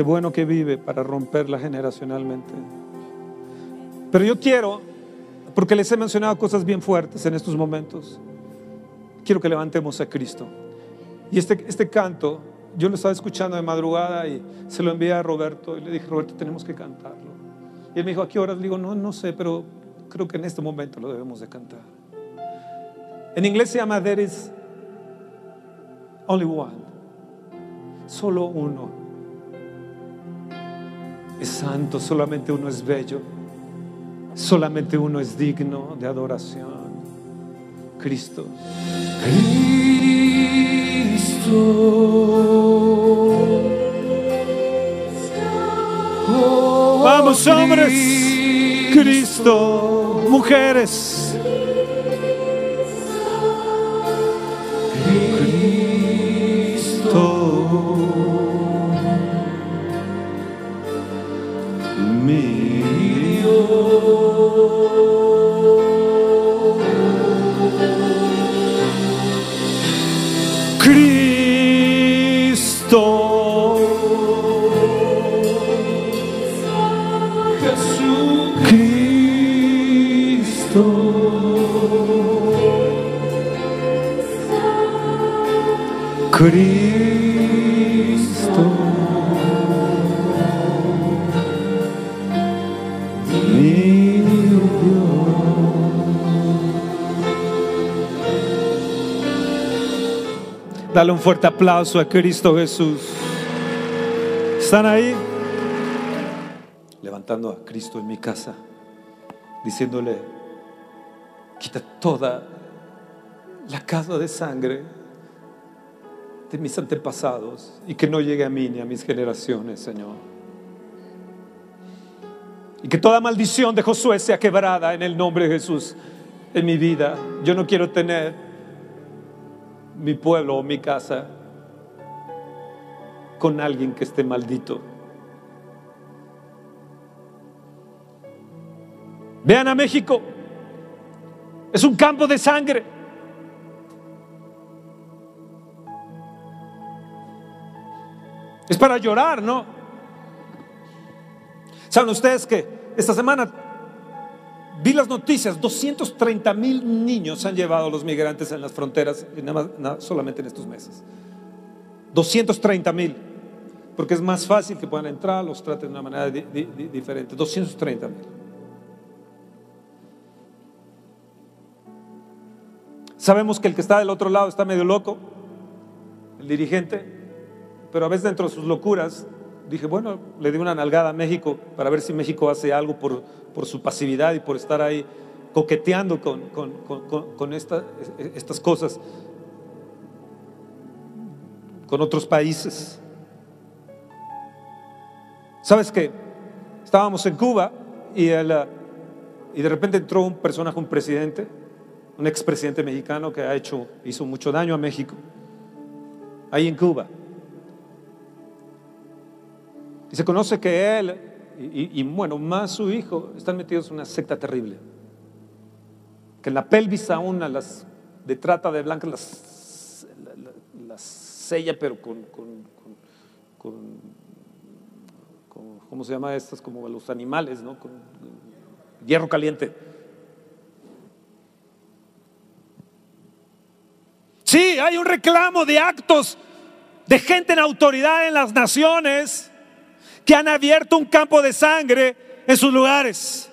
Qué bueno que vive para romperla generacionalmente. Pero yo quiero porque les he mencionado cosas bien fuertes en estos momentos. Quiero que levantemos a Cristo. Y este, este canto, yo lo estaba escuchando de madrugada y se lo envié a Roberto y le dije, Roberto, tenemos que cantarlo. Y él me dijo, ¿a qué horas? Le digo, no, no sé, pero creo que en este momento lo debemos de cantar. En inglés se llama There is only one. Solo uno. Es santo, solamente uno es bello. Solamente uno es digno de adoración. Cristo. Cristo. Vamos hombres. Cristo. Mujeres. Cristo. Dios. Dale un fuerte aplauso a Cristo Jesús. ¿Están ahí? Levantando a Cristo en mi casa, diciéndole, quita toda la casa de sangre de mis antepasados y que no llegue a mí ni a mis generaciones, Señor. Y que toda maldición de Josué sea quebrada en el nombre de Jesús en mi vida. Yo no quiero tener mi pueblo o mi casa con alguien que esté maldito. Vean a México. Es un campo de sangre. Es para llorar, ¿no? ¿Saben ustedes que esta semana vi las noticias, 230 mil niños han llevado los migrantes en las fronteras, nada solamente en estos meses. 230 mil, porque es más fácil que puedan entrar, los traten de una manera diferente. 230 mil. Sabemos que el que está del otro lado está medio loco, el dirigente, pero a veces dentro de sus locuras dije, bueno, le di una nalgada a México para ver si México hace algo por, por su pasividad y por estar ahí coqueteando con, con, con, estas cosas con otros países. ¿Sabes qué? Estábamos en Cuba y, el, y de repente entró un personaje, un presidente, un expresidente mexicano que ha hecho, hizo mucho daño a México, ahí en Cuba. Y se conoce que él y, bueno, más su hijo están metidos en una secta terrible. Que en la pelvis aún las de trata de blancas las, sella, pero con, con, con, ¿cómo se llama estas? Como los animales, ¿no? Con hierro caliente. Sí, hay un reclamo de actos de gente en autoridad en las naciones que han abierto un campo de sangre en sus lugares.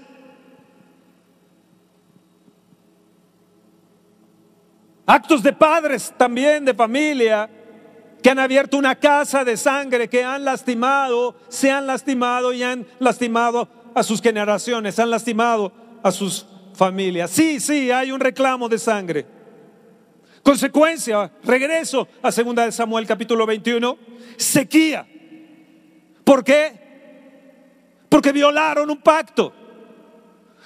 Actos de padres también, de familia, que han abierto una casa de sangre, que han lastimado, se han lastimado y han lastimado a sus generaciones, han lastimado a sus familias. Sí, sí, hay un reclamo de sangre. Consecuencia, regreso a 2 de Samuel capítulo 21, sequía. ¿Por qué? Porque violaron un pacto.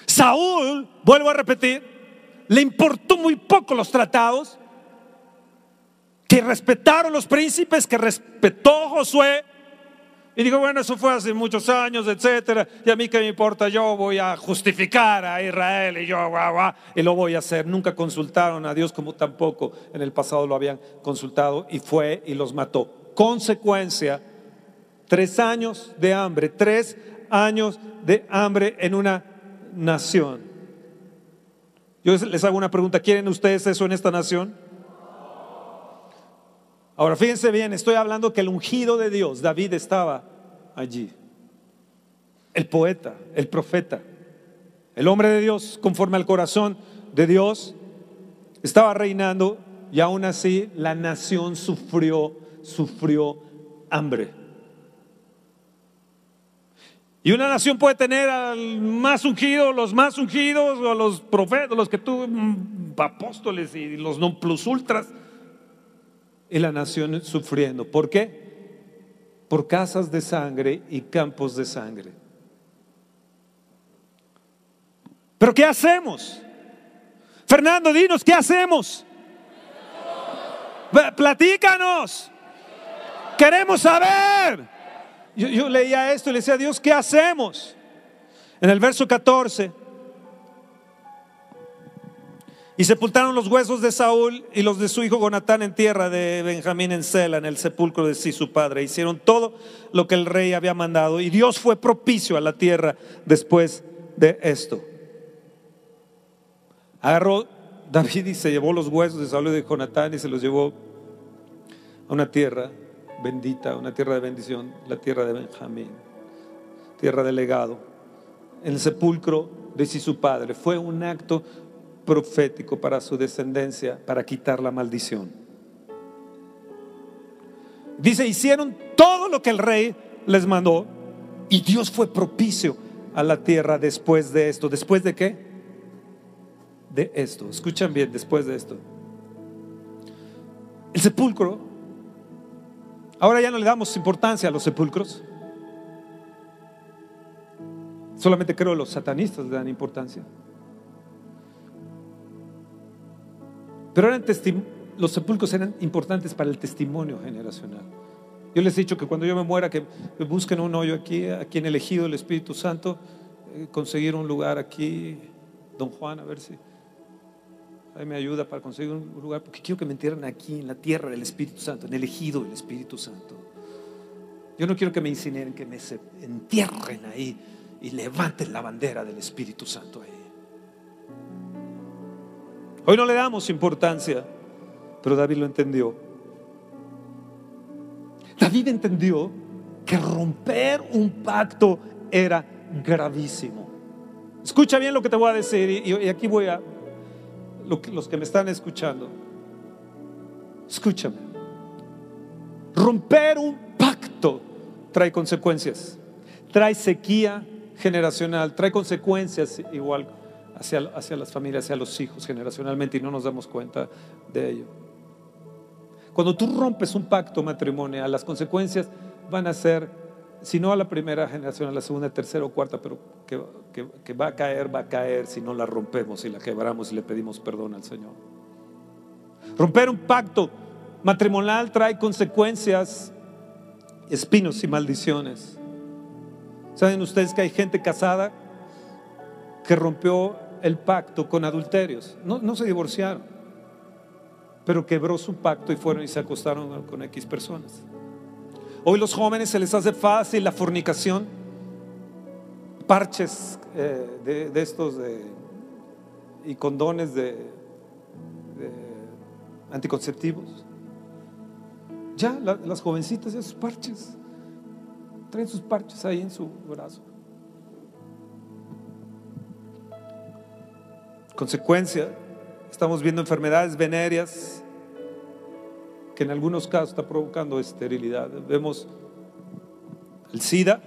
Saúl, vuelvo a repetir, le importó muy poco los tratados, que respetaron los príncipes, que respetó Josué. Y dijo, bueno, eso fue hace muchos años, etcétera. Y a mí qué me importa, yo voy a justificar a Israel y yo, guau, y lo voy a hacer. Nunca consultaron a Dios como tampoco en el pasado lo habían consultado y fue y los mató. Consecuencia Tres años de hambre, tres años de hambre en una nación. Yo les hago una pregunta, ¿quieren ustedes eso en esta nación? Ahora fíjense bien, estoy hablando que el ungido de Dios, David, estaba allí. El poeta, el profeta, el hombre de Dios, conforme al corazón de Dios, estaba reinando y aún así la nación sufrió, sufrió hambre. Y una nación puede tener al más ungido, los más ungidos, o los profetas, los que tú, mm, apóstoles y los non plus ultras. Y la nación sufriendo. ¿Por qué? Por casas de sangre y campos de sangre. Pero ¿qué hacemos? Fernando, dinos, ¿qué hacemos? Platícanos. Queremos saber. Yo, leía esto y le decía a Dios, ¿qué hacemos? En el verso 14. Y sepultaron los huesos de Saúl y los de su hijo Jonatán en tierra de Benjamín en Sela, en el sepulcro de sí su padre. Hicieron todo lo que el rey había mandado y Dios fue propicio a la tierra después de esto. Agarró David y se llevó los huesos de Saúl y de Jonatán y se los llevó a una tierra bendita, una tierra de bendición, la tierra de Benjamín, tierra de legado, el sepulcro de sí su padre. Fue un acto profético para su descendencia, para quitar la maldición. Dice, hicieron todo lo que el rey les mandó y Dios fue propicio a la tierra después de esto. ¿Después de qué? De esto. Escuchan bien, después de esto. El sepulcro, ahora ya no le damos importancia a los sepulcros. Solamente creo los satanistas le dan importancia. Pero los sepulcros eran importantes para el testimonio generacional. Yo les he dicho que cuando yo me muera, que busquen un hoyo aquí, aquí en el ejido del Espíritu Santo, eh, conseguir un lugar aquí, don Juan, a ver si ahí me ayuda para conseguir un lugar, porque quiero que me entierren aquí, en la tierra del Espíritu Santo, en el ejido del Espíritu Santo. Yo no quiero que me incineren, que me entierren ahí y levanten la bandera del Espíritu Santo ahí. Hoy no le damos importancia, pero David lo entendió. David entendió que romper un pacto era gravísimo. Escucha bien lo que te voy a decir y, aquí voy a, los que me están escuchando, escúchame. Romper un pacto trae consecuencias, trae sequía generacional, trae consecuencias igual hacia, las familias, hacia los hijos generacionalmente y no nos damos cuenta de ello. Cuando tú rompes un pacto matrimonial, las consecuencias van a ser, si no a la primera generación, a la segunda, tercera o cuarta, pero que, que, va a caer, va a caer si no la rompemos y la quebramos y le pedimos perdón al Señor. Romper un pacto matrimonial trae consecuencias, espinos y maldiciones. ¿Saben ustedes que hay gente casada que rompió el pacto con adulterios. No, no se divorciaron, pero quebró su pacto y fueron y se acostaron con X personas. Hoy los jóvenes se les hace fácil la fornicación, parches eh, de, estos y condones de, anticonceptivos. Ya las jovencitas, esos parches, traen sus parches ahí en su brazo. consecuencia, estamos viendo enfermedades venéreas que en algunos casos está provocando esterilidad. Vemos el SIDA.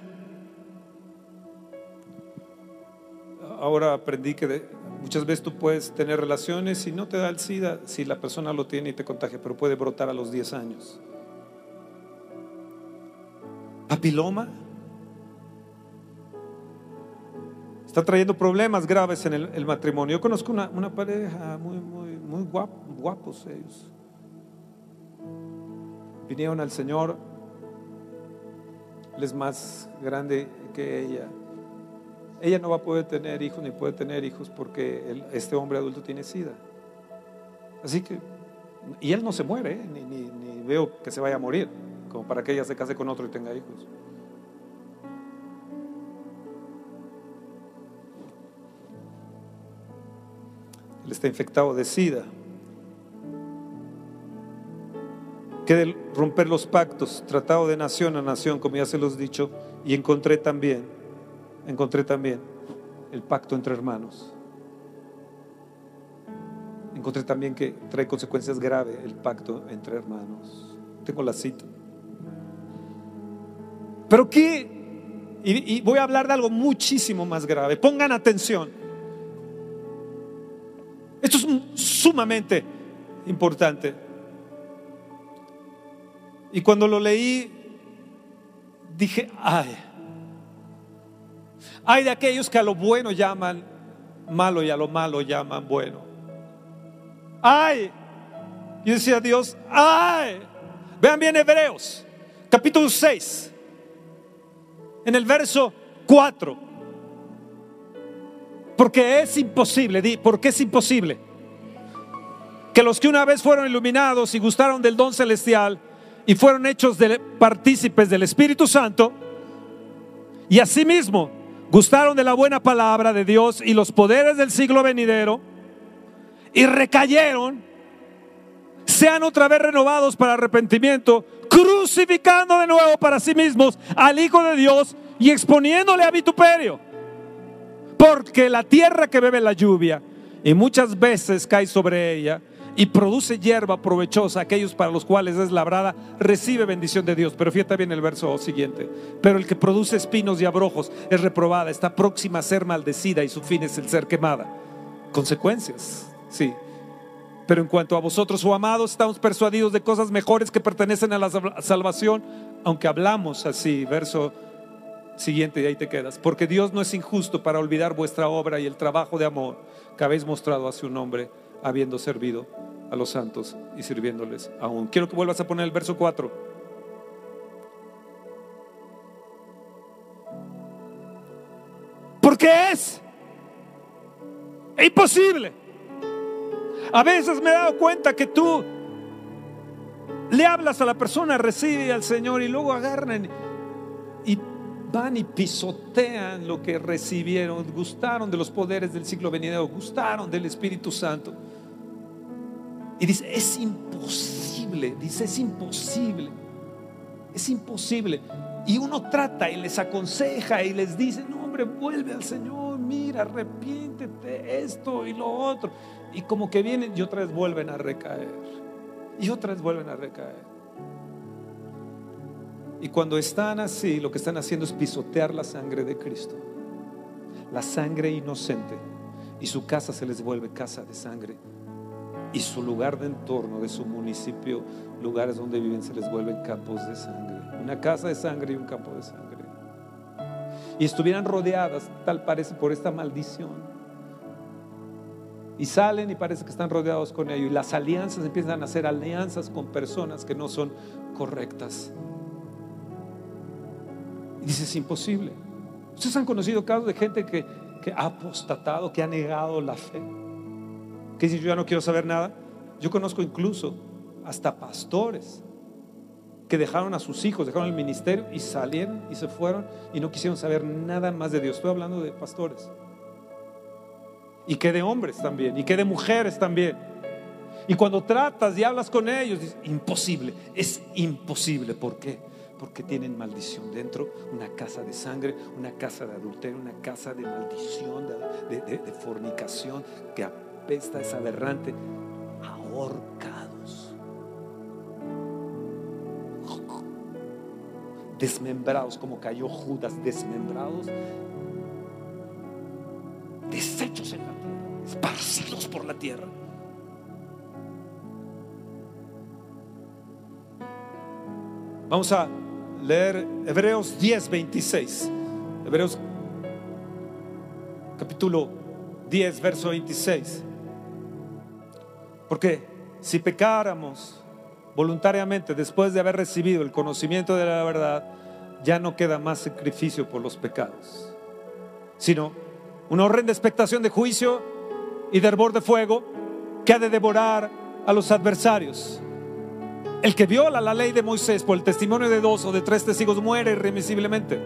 Ahora aprendí que muchas veces tú puedes tener relaciones y no te da el SIDA si la persona lo tiene y te contagia, pero puede brotar a los 10 años. Papiloma está trayendo problemas graves en el, matrimonio. Yo conozco una, pareja muy, muy, muy guapos ellos. Vinieron al Señor, él es más grande que ella. Ella no va a poder tener hijos ni puede tener hijos porque este hombre adulto tiene sida. Así que, y él no se muere, ¿eh? ni, ni veo que se vaya a morir, como para que ella se case con otro y tenga hijos. Él está infectado de sida. Que de romper los pactos, tratado de nación a nación, como ya se los he dicho, y encontré también, encontré también el pacto entre hermanos. Encontré también que trae consecuencias graves el pacto entre hermanos. Tengo la cita. Pero qué, y voy a hablar de algo muchísimo más grave. Pongan atención. Esto es sumamente importante. Y cuando lo leí, dije, ay, hay de aquellos que a lo bueno llaman malo y a lo malo llaman bueno. Ay, yo decía Dios, ay, vean bien Hebreos, capítulo 6, en el verso 4. Porque es imposible, di, porque es imposible que los que una vez fueron iluminados y gustaron del don celestial y fueron hechos de partícipes del Espíritu Santo y asimismo gustaron de la buena palabra de Dios y los poderes del siglo venidero y recayeron, sean otra vez renovados para arrepentimiento, crucificando de nuevo para sí mismos al Hijo de Dios y exponiéndole a vituperio. Porque la tierra que bebe la lluvia y muchas veces cae sobre ella y produce hierba provechosa, aquellos para los cuales es labrada, recibe bendición de Dios. Pero fíjate bien el verso siguiente. Pero el que produce espinos y abrojos es reprobada, está próxima a ser maldecida y su fin es el ser quemada. Consecuencias, sí. Pero en cuanto a vosotros, oh amados, estamos persuadidos de cosas mejores que pertenecen a la salvación, aunque hablamos así, verso siguiente, y ahí te quedas. Porque Dios no es injusto para olvidar vuestra obra y el trabajo de amor que habéis mostrado hacia un hombre, habiendo servido a los santos y sirviéndoles aún. Quiero que vuelvas a poner el verso 4. Porque es imposible. A veces me he dado cuenta que tú le hablas a la persona, recibe al Señor y luego agarran y van y pisotean lo que recibieron, gustaron de los poderes del siglo venidero, gustaron del Espíritu Santo. Y dice, es imposible, dice, es imposible, es imposible. Y uno trata y les aconseja y les dice, no hombre, vuelve al Señor, mira, arrepiéntete, esto y lo otro. Y como que vienen y otra vez vuelven a recaer. Y otra vez vuelven a recaer. Y cuando están así, lo que están haciendo es pisotear la sangre de Cristo. La sangre inocente. Y su casa se les vuelve casa de sangre y su lugar de entorno de su municipio, lugares donde viven, se les vuelven campos de sangre. Una casa de sangre y un campo de sangre. Y estuvieran rodeadas, tal parece, por esta maldición. Y salen y parece que están rodeados con ello. Y las alianzas empiezan a hacer alianzas con personas que no son correctas. Dice, es imposible. Ustedes han conocido casos de gente que, que ha apostatado, que ha negado la fe que si yo ya no quiero saber nada. Yo conozco incluso hasta pastores que dejaron a sus hijos, dejaron el ministerio y salieron y se fueron y no quisieron saber nada más de Dios. Estoy hablando de pastores. Y que de hombres también, y que de mujeres también. Y cuando tratas y hablas con ellos, dices, imposible, es imposible. ¿Por qué? Porque tienen maldición dentro, una casa de sangre, una casa de adulterio, una casa de maldición, de, de fornicación que pesta es aberrante, ahorcados, desmembrados, como cayó Judas, desmembrados, deshechos en la tierra, esparcidos por la tierra. Vamos a leer Hebreos 10, 26. Hebreos capítulo 10, verso 26. Porque si pecáramos voluntariamente después de haber recibido el conocimiento de la verdad, ya no queda más sacrificio por los pecados, sino una horrenda expectación de juicio y de hervor de fuego que ha de devorar a los adversarios. El que viola la ley de Moisés por el testimonio de dos o de tres testigos muere irremisiblemente.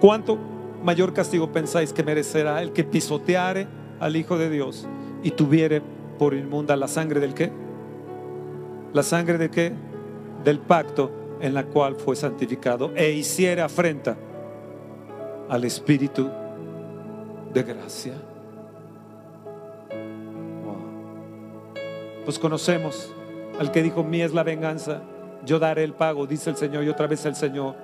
¿Cuánto mayor castigo pensáis que merecerá el que pisoteare al Hijo de Dios y tuviere por inmunda la sangre del qué? La sangre de qué? Del pacto en la cual fue santificado e hiciera afrenta al Espíritu de gracia. Pues conocemos al que dijo, mí es la venganza, yo daré el pago, dice el Señor, y otra vez el Señor,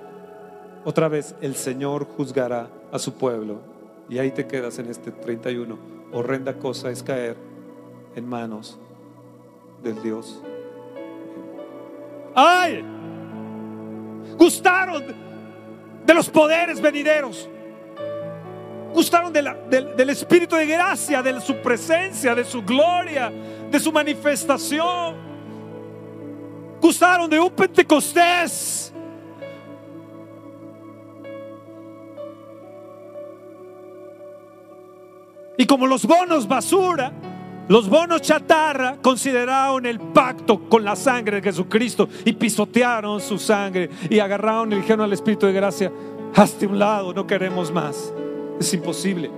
otra vez el Señor juzgará a su pueblo. Y ahí te quedas en este 31. Horrenda cosa es caer en manos del Dios. ¡Ay! Gustaron de los poderes venideros. Gustaron del Espíritu de gracia, de su presencia, de su gloria, de su manifestación acusaron de un Pentecostés. Y como los bonos basura, los bonos chatarra consideraron el pacto con la sangre de Jesucristo y pisotearon su sangre y agarraron y dijeron al Espíritu de gracia, hazte un lado, no queremos más. Es imposible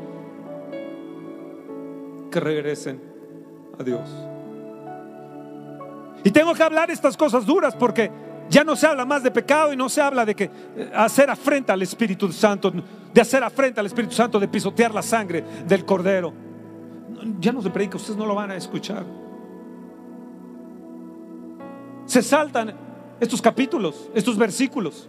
que regresen a Dios. Y tengo que hablar estas cosas duras porque ya no se habla más de pecado y no se habla de que eh, hacer afrenta al Espíritu Santo, de hacer afrenta al Espíritu Santo, de pisotear la sangre del Cordero. Ya no se predica, ustedes no lo van a escuchar. Se saltan estos capítulos, estos versículos.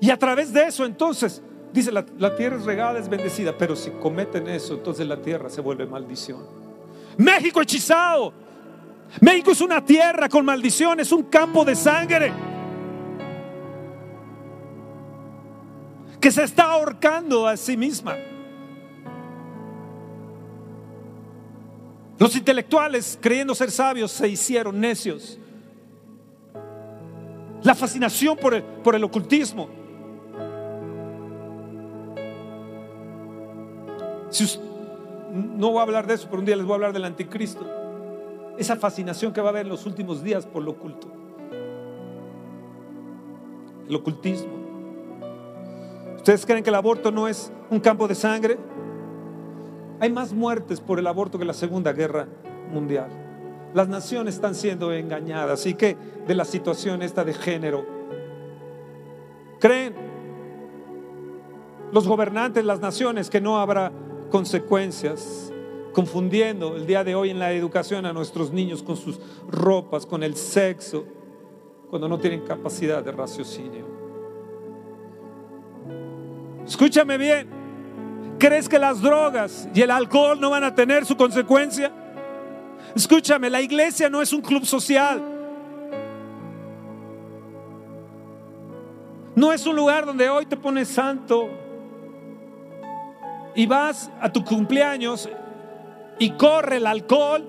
Y a través de eso entonces, dice, la, la, tierra es regada, es bendecida, pero si cometen eso, entonces la tierra se vuelve maldición. México hechizado. México es una tierra con maldición, es un campo de sangre. Que se está ahorcando a sí misma. Los intelectuales, creyendo ser sabios, se hicieron necios. La fascinación por el, por el ocultismo. Si no voy a hablar de eso, pero un día les voy a hablar del anticristo. Esa fascinación que va a haber en los últimos días por lo oculto. El ocultismo. ¿Ustedes creen que el aborto no es un campo de sangre? Hay más muertes por el aborto que la Segunda Guerra Mundial. Las naciones están siendo engañadas. Así que de la situación esta de género, creen los gobernantes, las naciones, que no habrá consecuencias, confundiendo el día de hoy en la educación a nuestros niños con sus ropas, con el sexo, cuando no tienen capacidad de raciocinio. Escúchame bien, ¿crees que las drogas y el alcohol no van a tener su consecuencia? Escúchame, la iglesia no es un club social. No es un lugar donde hoy te pones santo, y vas a tu cumpleaños y corre el alcohol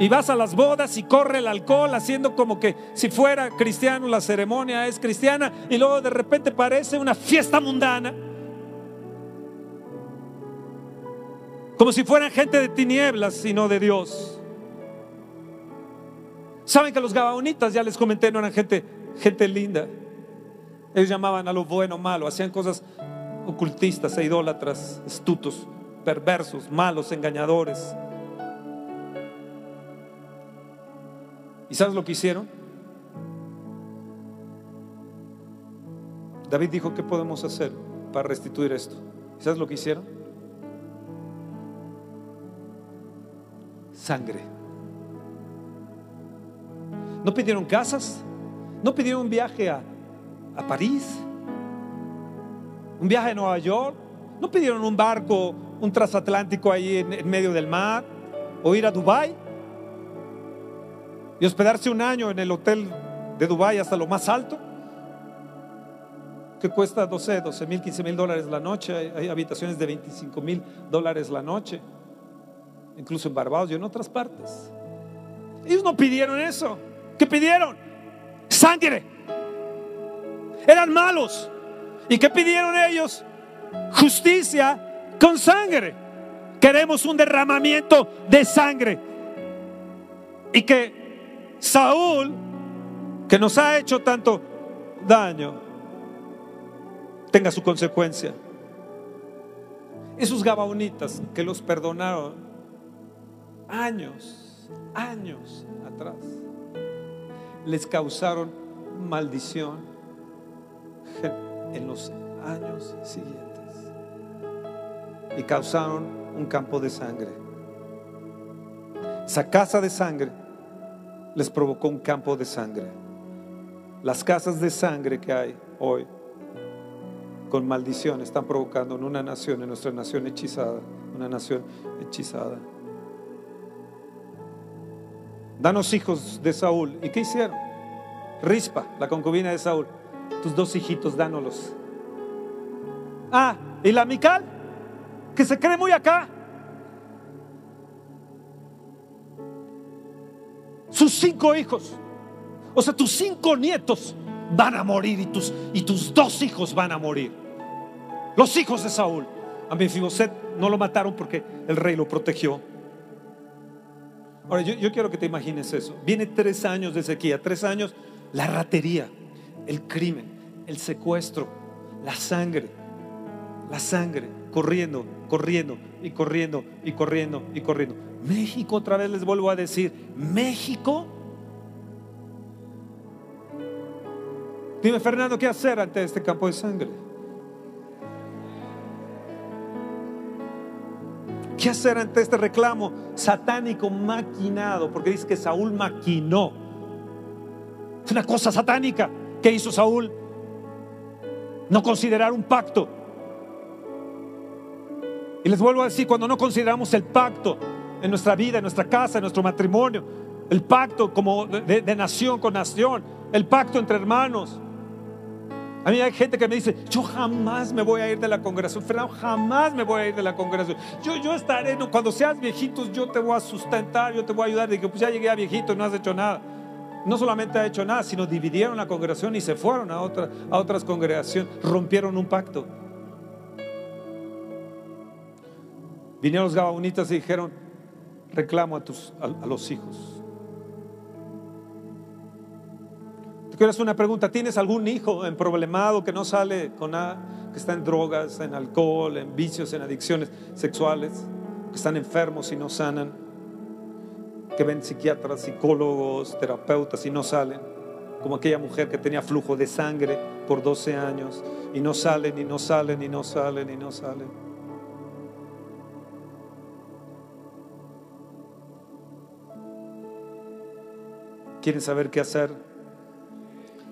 y vas a las bodas y corre el alcohol haciendo como que si fuera cristiano la ceremonia es cristiana y luego de repente parece una fiesta mundana. Como si fueran gente de tinieblas y no de Dios. Saben que los gabaonitas, ya les comenté, no eran gente, gente linda. Ellos llamaban a lo bueno malo, hacían cosas ocultistas e idólatras, astutos, perversos, malos, engañadores. ¿Y sabes lo que hicieron? David dijo, ¿qué podemos hacer para restituir esto? ¿Y sabes lo que hicieron? Sangre. No pidieron casas, no pidieron un viaje a, a París, un viaje a Nueva York. ¿No pidieron un barco, un transatlántico ahí en, medio del mar? ¿O ir a Dubai y hospedarse un año en el hotel de Dubai hasta lo más alto? Que cuesta 12, 12 mil, 15 mil dólares la noche. Hay, hay habitaciones de 25 mil dólares la noche. Incluso en Barbados y en otras partes. Ellos no pidieron eso. ¿Qué pidieron? Sangre. Eran malos. ¿Y qué pidieron ellos? Justicia con sangre. Queremos un derramamiento de sangre. Y que Saúl, que nos ha hecho tanto daño, tenga su consecuencia. Esos gabaonitas que los perdonaron años, años atrás, les causaron maldición en los años siguientes y causaron un campo de sangre. Esa casa de sangre les provocó un campo de sangre. Las casas de sangre que hay hoy con maldición están provocando en una nación, en nuestra nación hechizada, una nación hechizada. Danos hijos de Saúl. ¿Y qué hicieron? Rispa, la concubina de Saúl tus dos hijitos, dánolos. Ah, y la Mical, que se cree muy acá. Sus cinco hijos, o sea, tus cinco nietos van a morir y tus, y tus dos hijos van a morir. Los hijos de Saúl. A Mefiboset no lo mataron porque el rey lo protegió. Ahora, yo, yo quiero que te imagines eso. Viene tres años de sequía, tres años, la ratería, el crimen, el secuestro, la sangre, la sangre, corriendo, corriendo y corriendo y corriendo y corriendo. México, otra vez les vuelvo a decir, México. Dime, Fernando, ¿qué hacer ante este campo de sangre? ¿Qué hacer ante este reclamo satánico maquinado? Porque dice que Saúl maquinó. Es una cosa satánica. ¿Qué hizo Saúl? No considerar un pacto. Y les vuelvo a decir, cuando no consideramos el pacto en nuestra vida, en nuestra casa, en nuestro matrimonio, el pacto como de, nación con nación, el pacto entre hermanos, a mí hay gente que me dice, yo jamás me voy a ir de la congregación. Fernando, jamás me voy a ir de la congregación. Yo, yo estaré, cuando seas viejitos, yo te voy a sustentar, yo te voy a ayudar. Digo, pues ya llegué a viejito no has hecho nada. No solamente ha hecho nada, sino dividieron la congregación y se fueron a, otra, a otras congregaciones. Rompieron un pacto. Vinieron los gabaonitas y dijeron, reclamo a, tus, a los hijos. Te quiero hacer una pregunta. ¿Tienes algún hijo en problemado que no sale con nada, que está en drogas, en alcohol, en vicios, en adicciones sexuales, que están enfermos y no sanan, que ven psiquiatras, psicólogos, terapeutas y no salen? Como aquella mujer que tenía flujo de sangre por 12 años y no salen y no salen y no salen y no salen. ¿Quieren saber qué hacer?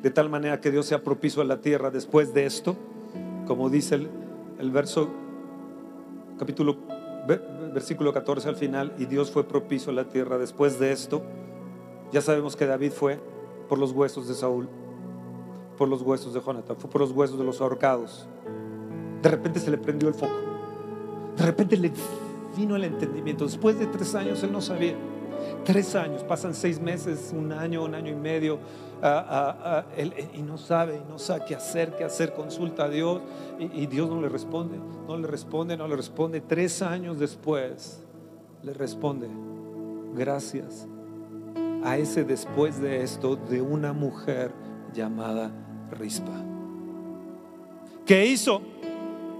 de tal manera que Dios sea propicio a la tierra después de esto, como dice el, verso, capítulo, versículo 14 al final, y Dios fue propicio a la tierra después de esto. Ya sabemos que David fue por los huesos de Saúl, por los huesos de Jonathan, fue por los huesos de los ahorcados. De repente se le prendió el foco, de repente le vino el entendimiento. Después de tres años él no sabía. Tres años, pasan seis meses, un año, un año y medio y no sabe, y no sabe qué hacer, qué hacer, consulta a Dios y, Dios no le responde, no le responde, no le responde. Tres años después le responde, gracias a ese después de esto de una mujer llamada Rispa. ¿Qué hizo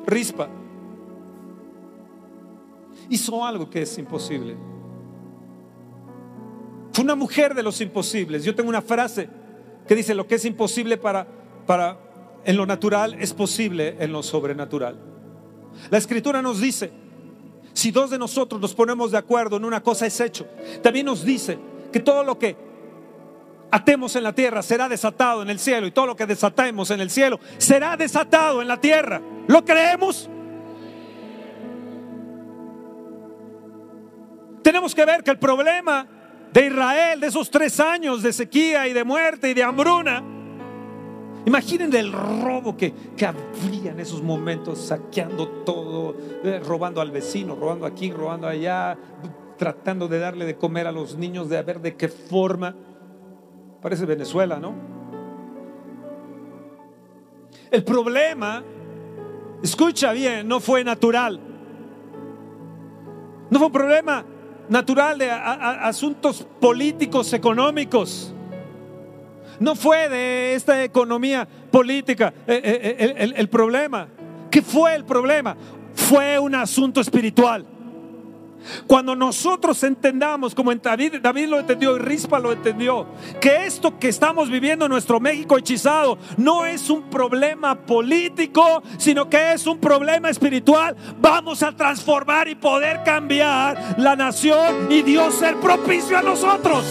Rispa? Hizo algo que es imposible. Fue una mujer de los imposibles. Yo tengo una frase que dice lo que es imposible para, para en lo natural es posible en lo sobrenatural. La escritura nos dice, si dos de nosotros nos ponemos de acuerdo en una cosa es hecho. También nos dice que todo lo que atemos en la tierra será desatado en el cielo y todo lo que desatemos en el cielo será desatado en la tierra. ¿Lo creemos? Tenemos que ver que el problema de Israel, de esos tres años de sequía y de muerte y de hambruna. Imaginen el robo que, que habría en esos momentos, saqueando todo, eh, robando al vecino, robando aquí, robando allá, tratando de darle de comer a los niños, de ver de qué forma. Parece Venezuela, ¿no? El problema, escucha bien, no fue natural. No fue un problema natural de asuntos políticos, económicos. No fue de esta economía política eh, eh, eh, el, el problema. ¿Qué fue el problema? Fue un asunto espiritual. Cuando nosotros entendamos, como David, David lo entendió y Rispa lo entendió, que esto que estamos viviendo en nuestro México hechizado no es un problema político, sino que es un problema espiritual, vamos a transformar y poder cambiar la nación y Dios ser propicio a nosotros.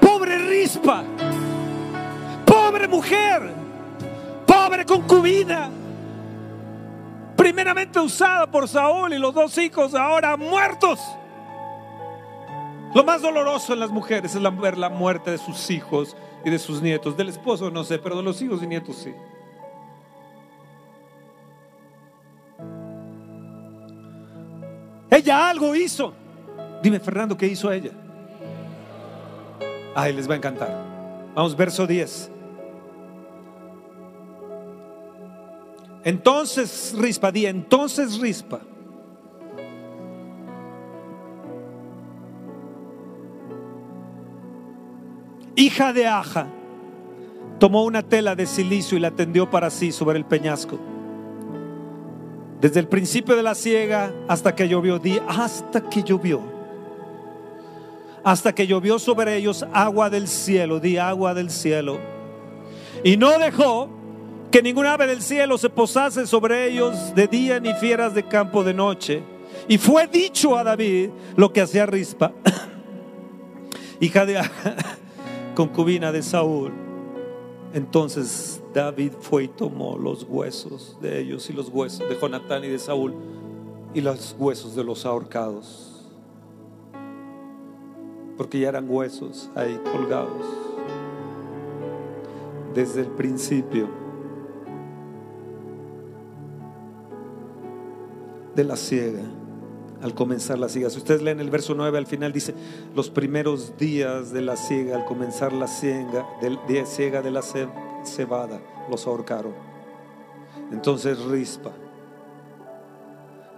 Pobre Rispa, pobre mujer pobre concubina, primeramente usada por Saúl y los dos hijos ahora muertos. Lo más doloroso en las mujeres es ver la muerte de sus hijos y de sus nietos. Del esposo no sé, pero de los hijos y nietos sí. Ella algo hizo. Dime, Fernando, ¿qué hizo ella? Ay, les va a encantar. Vamos, verso 10. Entonces Rispa, di entonces Rispa. Hija de Aja, tomó una tela de silicio y la tendió para sí sobre el peñasco. Desde el principio de la siega hasta que llovió, di hasta que llovió. Hasta que llovió sobre ellos agua del cielo, di agua del cielo. Y no dejó que ningún ave del cielo se posase sobre ellos de día ni fieras de campo de noche. Y fue dicho a David lo que hacía Rispa, hija de concubina de Saúl. Entonces David fue y tomó los huesos de ellos y los huesos de Jonatán y de Saúl y los huesos de los ahorcados. Porque ya eran huesos ahí colgados. Desde el principio de la ciega, al comenzar la siega. Si ustedes leen el verso 9 al final dice, los primeros días de la siega, al comenzar la siega, del día ciega de la cebada, los ahorcaron. Entonces Rispa,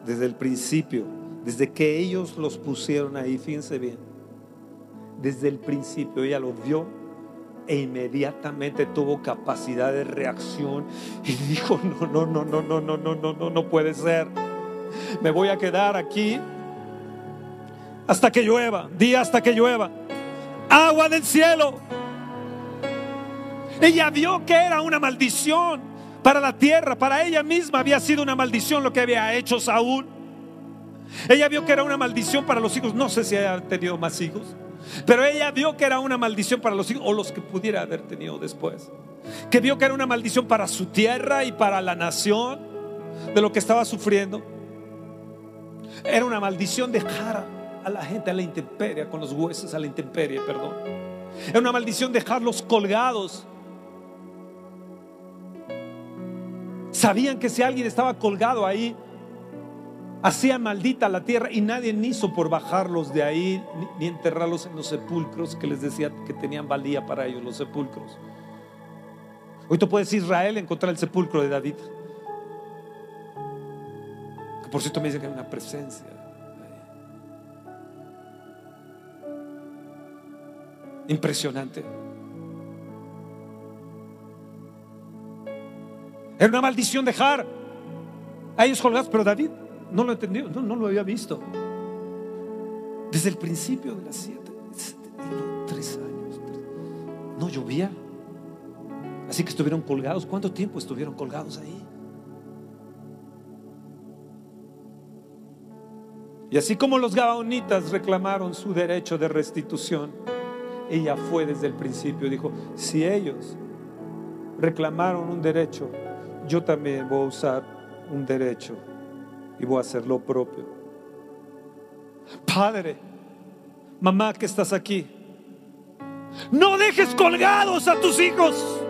desde el principio, desde que ellos los pusieron ahí, fíjense bien, desde el principio ella lo vio e inmediatamente tuvo capacidad de reacción y dijo, no, no, no, no, no, no, no, no, no, no puede ser. Me voy a quedar aquí hasta que llueva, día hasta que llueva. Agua del cielo. Ella vio que era una maldición para la tierra, para ella misma había sido una maldición lo que había hecho Saúl. Ella vio que era una maldición para los hijos, no sé si haya tenido más hijos, pero ella vio que era una maldición para los hijos o los que pudiera haber tenido después. Que vio que era una maldición para su tierra y para la nación de lo que estaba sufriendo. Era una maldición dejar a la gente a la intemperie, con los huesos a la intemperie, perdón. Era una maldición dejarlos colgados. Sabían que si alguien estaba colgado ahí, hacía maldita la tierra y nadie hizo por bajarlos de ahí ni, enterrarlos en los sepulcros que les decía que tenían valía para ellos, los sepulcros. Hoy tú puedes Israel encontrar el sepulcro de David. Por cierto me dice que hay una presencia. Impresionante. Era una maldición dejar a ellos colgados, pero David no lo entendió, no, no lo había visto. Desde el principio de las siete, tres años, no llovía. Así que estuvieron colgados. ¿Cuánto tiempo estuvieron colgados ahí? Y así como los gabaonitas reclamaron su derecho de restitución, ella fue desde el principio. Dijo, si ellos reclamaron un derecho, yo también voy a usar un derecho y voy a hacer lo propio. Padre, mamá que estás aquí, no dejes colgados a tus hijos.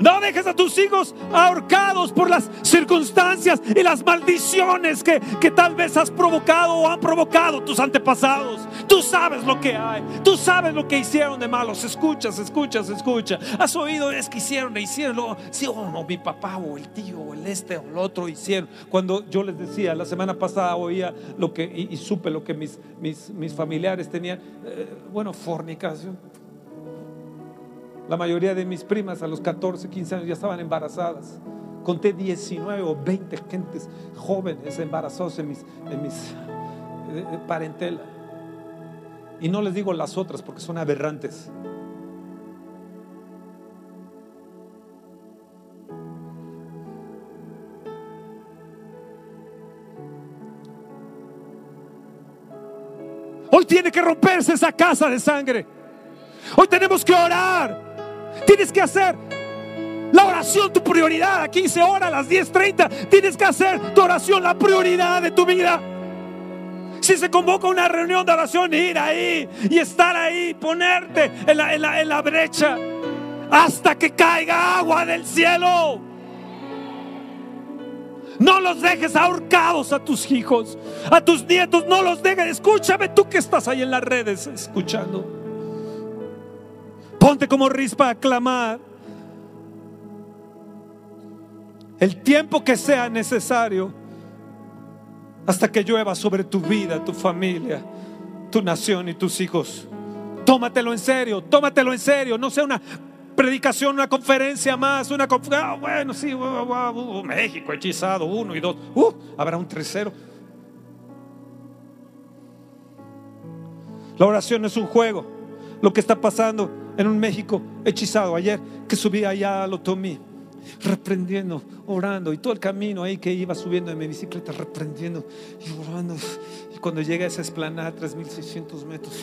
No dejes a tus hijos ahorcados por las circunstancias y las maldiciones que, que, tal vez has provocado o han provocado tus antepasados. Tú sabes lo que hay. Tú sabes lo que hicieron de malos. Escuchas, escuchas, escucha. Has oído es que hicieron, hicieron. Lo, sí, o oh, no, mi papá o el tío o el este o el otro hicieron. Cuando yo les decía, la semana pasada oía lo que y, supe lo que mis, mis, mis familiares tenían. Eh, bueno, fornicación la mayoría de mis primas a los 14, 15 años ya estaban embarazadas. Conté 19 o 20 gentes jóvenes embarazados en mis, en mis eh, eh, parentela. Y no les digo las otras porque son aberrantes. Hoy tiene que romperse esa casa de sangre. Hoy tenemos que orar. Tienes que hacer la oración tu prioridad. A 15 horas, a las 10.30, tienes que hacer tu oración la prioridad de tu vida. Si se convoca una reunión de oración, ir ahí y estar ahí, ponerte en la, en la, en la brecha hasta que caiga agua del cielo. No los dejes ahorcados a tus hijos, a tus nietos, no los dejes. Escúchame tú que estás ahí en las redes escuchando. Ponte como rispa a clamar. el tiempo que sea necesario hasta que llueva sobre tu vida, tu familia, tu nación y tus hijos. Tómatelo en serio, tómatelo en serio, no sea una predicación, una conferencia más, una conferencia, ah, bueno, sí, México hechizado, uno y dos, uh, habrá un tercero. La oración es un juego. Lo que está pasando en un México hechizado ayer, que subí allá a Lotomí, reprendiendo, orando, y todo el camino ahí que iba subiendo en mi bicicleta, reprendiendo y orando. Y cuando llegué a esa esplanada, 3600 metros,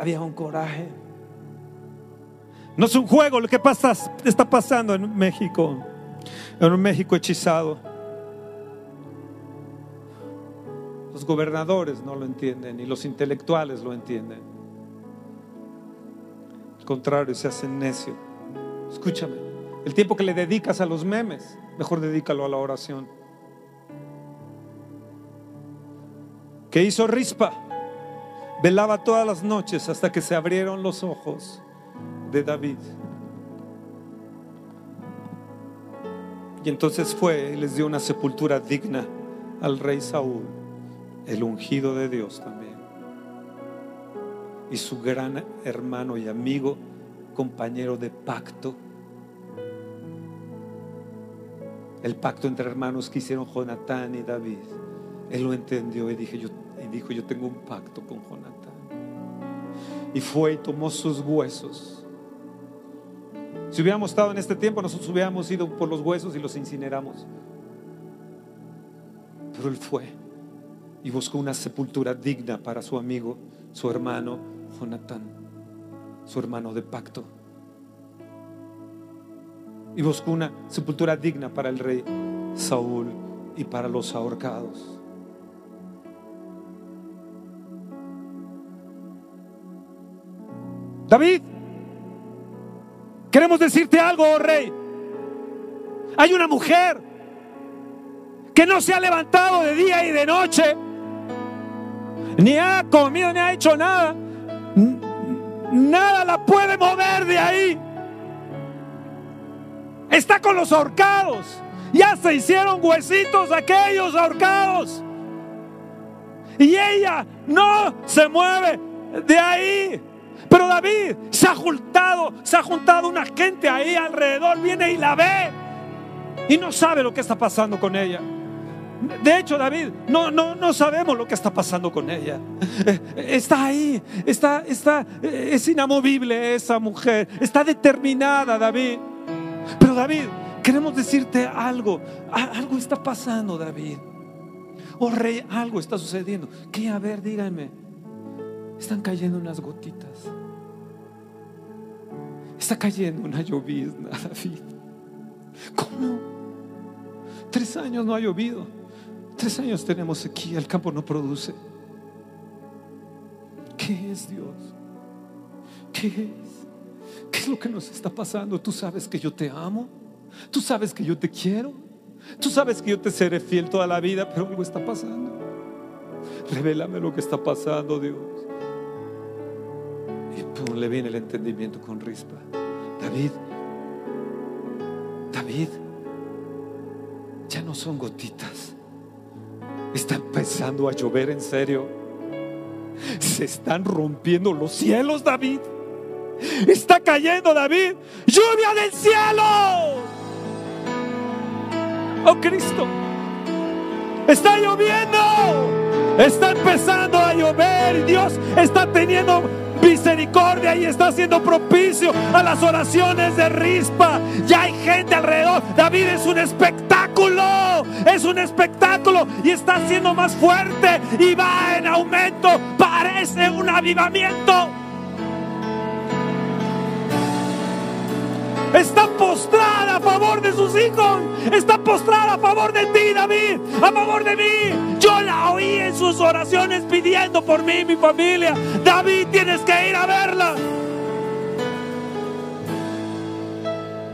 había un coraje. No es un juego lo que pasa, está pasando en México, en un México hechizado. Los gobernadores no lo entienden, ni los intelectuales lo entienden. Contrario, se hacen necio. Escúchame, el tiempo que le dedicas a los memes, mejor dedícalo a la oración. ¿Qué hizo Rispa? Velaba todas las noches hasta que se abrieron los ojos de David. Y entonces fue y les dio una sepultura digna al rey Saúl el ungido de Dios también. Y su gran hermano y amigo, compañero de pacto. El pacto entre hermanos que hicieron Jonatán y David. Él lo entendió y, dije, yo, y dijo, yo tengo un pacto con Jonatán. Y fue y tomó sus huesos. Si hubiéramos estado en este tiempo, nosotros hubiéramos ido por los huesos y los incineramos. Pero él fue y buscó una sepultura digna para su amigo, su hermano Jonatán, su hermano de pacto. Y buscó una sepultura digna para el rey Saúl y para los ahorcados. David, queremos decirte algo, oh rey. Hay una mujer que no se ha levantado de día y de noche ni ha comido, ni ha hecho nada. Nada la puede mover de ahí. Está con los ahorcados. Ya se hicieron huesitos aquellos ahorcados. Y ella no se mueve de ahí. Pero David se ha juntado, se ha juntado una gente ahí alrededor, viene y la ve. Y no sabe lo que está pasando con ella. De hecho, David, no, no, no sabemos lo que está pasando con ella. Está ahí, está, está, es inamovible esa mujer, está determinada, David. Pero David, queremos decirte algo. Algo está pasando, David. Oh rey, algo está sucediendo. ¿Qué? A ver, díganme. Están cayendo unas gotitas. Está cayendo una llovizna, David. ¿Cómo? Tres años no ha llovido. Tres años tenemos aquí, el campo no produce. ¿Qué es Dios? ¿Qué es? ¿Qué es lo que nos está pasando? Tú sabes que yo te amo. Tú sabes que yo te quiero. Tú sabes que yo te seré fiel toda la vida, pero algo está pasando. Revélame lo que está pasando, Dios. Y pum, le viene el entendimiento con rispa. David, David, ya no son gotitas Está empezando a llover en serio. Se están rompiendo los cielos, David. Está cayendo, David. Lluvia del cielo. Oh Cristo. Está lloviendo. Está empezando a llover. Dios está teniendo misericordia y está siendo propicio a las oraciones de rispa. Ya hay gente alrededor. David es un es un espectáculo y está siendo más fuerte y va en aumento. Parece un avivamiento. Está postrada a favor de sus hijos. Está postrada a favor de ti, David. A favor de mí. Yo la oí en sus oraciones pidiendo por mí y mi familia. David, tienes que ir a verla.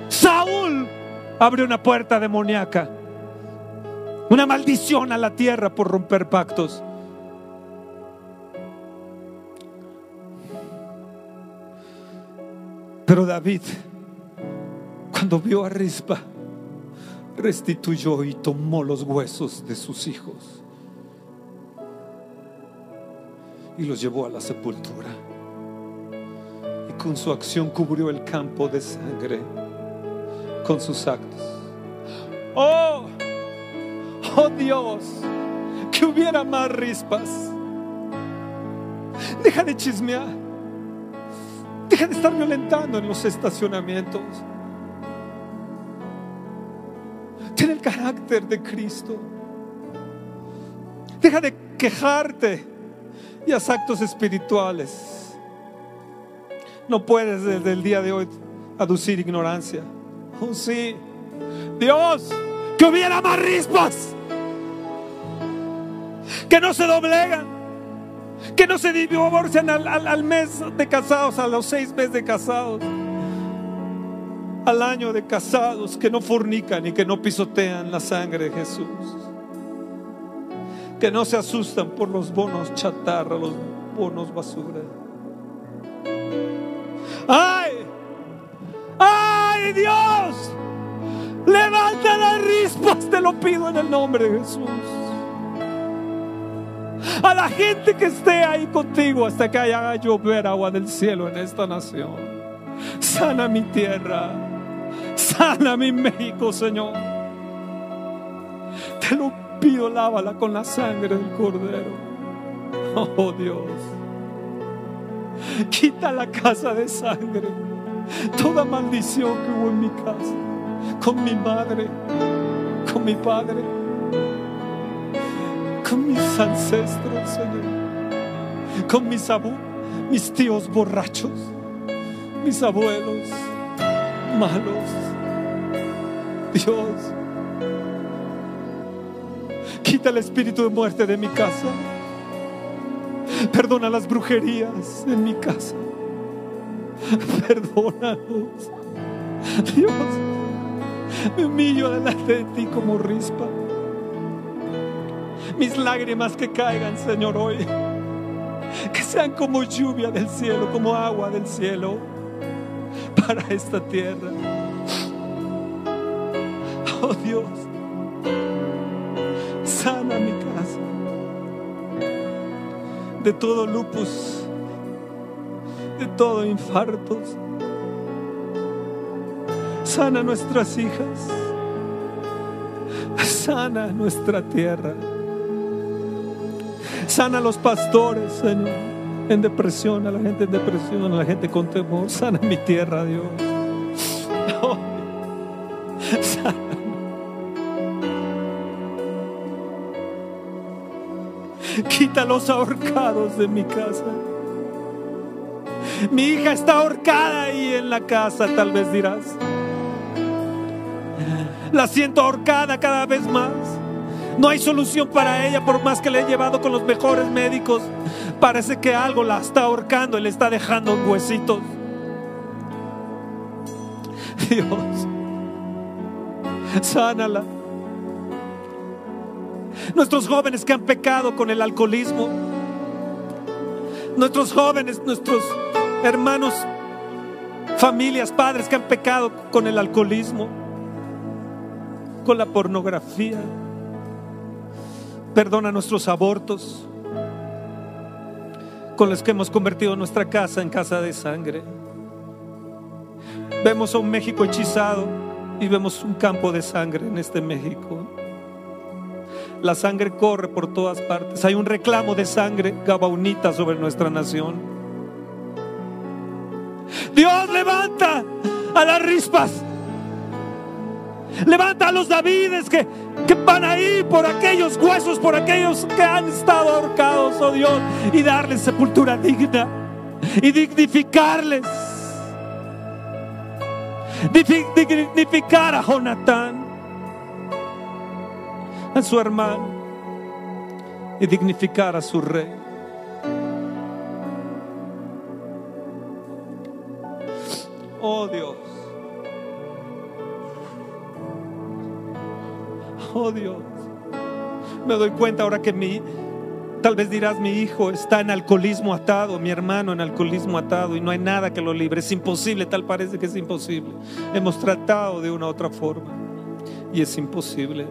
Saúl abrió una puerta demoníaca. Una maldición a la tierra por romper pactos. Pero David cuando vio a Rispa, restituyó y tomó los huesos de sus hijos y los llevó a la sepultura. Y con su acción cubrió el campo de sangre con sus actos. Oh, oh Dios, que hubiera más rispas. Deja de chismear. Deja de estar violentando en los estacionamientos. Ten el carácter de Cristo. Deja de quejarte y haz actos espirituales. No puedes desde el día de hoy aducir ignorancia. Oh, sí. Dios, que hubiera más rispas. Que no se doblegan. Que no se divorcian al, al mes de casados, a los seis meses de casados. Al año de casados. Que no fornican y que no pisotean la sangre de Jesús. Que no se asustan por los bonos chatarra, los bonos basura. ¡Ay! ¡Ay, Dios! Levanta las rispas, te lo pido en el nombre de Jesús. A la gente que esté ahí contigo hasta que haya llover agua del cielo en esta nación. Sana mi tierra. Sana mi México, Señor. Te lo pido, lávala con la sangre del Cordero. Oh Dios. Quita la casa de sangre. Toda maldición que hubo en mi casa con mi madre, con mi padre, con mis ancestros, Señor, con mis abuelos, mis tíos borrachos, mis abuelos malos. Dios, quita el espíritu de muerte de mi casa. Perdona las brujerías en mi casa. Perdónanos. Dios, me humillo delante de ti como rispa. Mis lágrimas que caigan, Señor, hoy. Que sean como lluvia del cielo, como agua del cielo para esta tierra. Oh Dios, sana mi casa de todo lupus, de todo infartos Sana nuestras hijas. Sana nuestra tierra. Sana los pastores, Señor, en depresión, a la gente en depresión, a la gente con temor. Sana mi tierra, Dios. Sana. Quita los ahorcados de mi casa. Mi hija está ahorcada ahí en la casa, tal vez dirás. La siento ahorcada cada vez más. No hay solución para ella por más que le he llevado con los mejores médicos. Parece que algo la está ahorcando y le está dejando huesitos. Dios, sánala. Nuestros jóvenes que han pecado con el alcoholismo. Nuestros jóvenes, nuestros hermanos, familias, padres que han pecado con el alcoholismo con la pornografía. Perdona nuestros abortos con los que hemos convertido nuestra casa en casa de sangre. Vemos a un México hechizado y vemos un campo de sangre en este México. La sangre corre por todas partes. Hay un reclamo de sangre gabaunita sobre nuestra nación. Dios levanta a las rispas Levanta a los Davides que, que van ahí por aquellos huesos, por aquellos que han estado ahorcados, oh Dios, y darles sepultura digna y dignificarles. Dignificar a Jonatán, a su hermano, y dignificar a su rey. Oh Dios. Oh Dios, me doy cuenta ahora que mi, tal vez dirás, mi hijo está en alcoholismo atado, mi hermano en alcoholismo atado y no hay nada que lo libre. Es imposible, tal parece que es imposible. Hemos tratado de una u otra forma. y es imposible.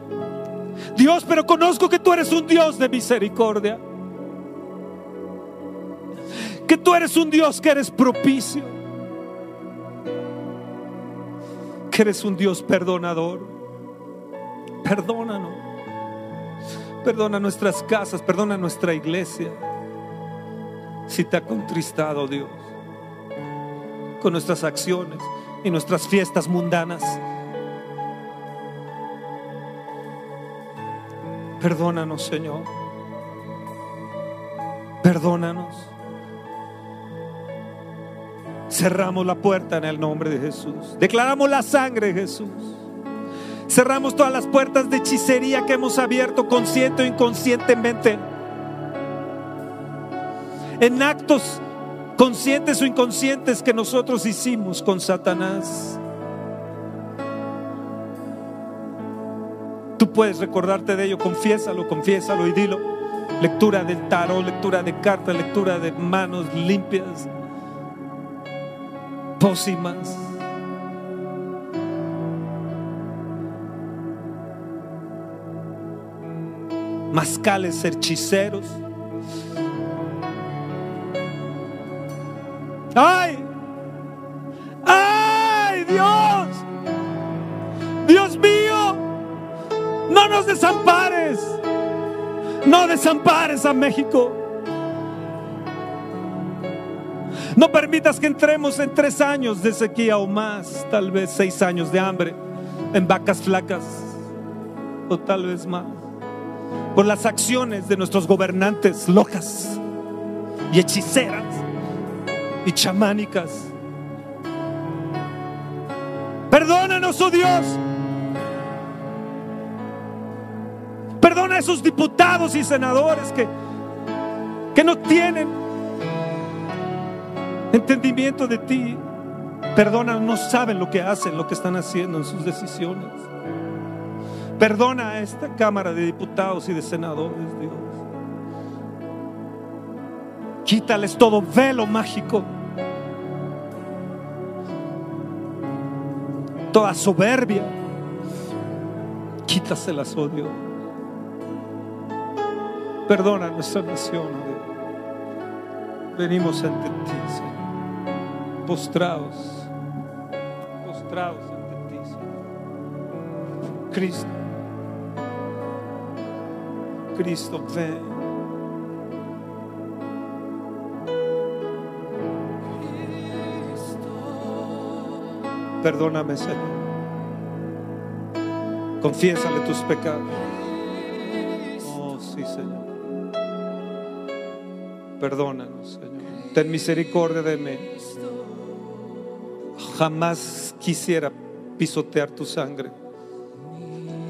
Dios, pero conozco que tú eres un Dios de misericordia. Que tú eres un Dios que eres propicio. Eres un Dios perdonador. Perdónanos. Perdona nuestras casas, perdona nuestra iglesia. Si te ha contristado Dios con nuestras acciones y nuestras fiestas mundanas. Perdónanos, Señor. Perdónanos. Cerramos la puerta en el nombre de Jesús. Declaramos la sangre de Jesús. Cerramos todas las puertas de hechicería que hemos abierto consciente o inconscientemente. En actos conscientes o inconscientes que nosotros hicimos con Satanás. Tú puedes recordarte de ello, confiésalo, confiésalo y dilo. Lectura del tarot, lectura de cartas, lectura de manos limpias, pócimas. Mascales hechiceros. ¡Ay! ¡Ay, Dios! Dios mío, no nos desampares. No desampares a México. No permitas que entremos en tres años de sequía o más, tal vez seis años de hambre, en vacas flacas, o tal vez más, por las acciones de nuestros gobernantes locas y hechiceras y chamánicas. Perdónanos, oh Dios. Perdona a esos diputados y senadores que, que no tienen entendimiento de ti. Perdona, no saben lo que hacen, lo que están haciendo en sus decisiones. Perdona a esta Cámara de Diputados y de Senadores, Dios. Quítales todo velo mágico. Toda soberbia. Quítaselas, oh Dios. Perdona nuestra nación, Dios. Venimos ante ti, Señor. Postrados. Postrados ante ti, Señor. Cristo. Cristo, ven. Perdóname, Señor. Confiésale tus pecados. Oh, sí, Señor. Perdónanos, Señor. Ten misericordia de mí. Jamás quisiera pisotear tu sangre,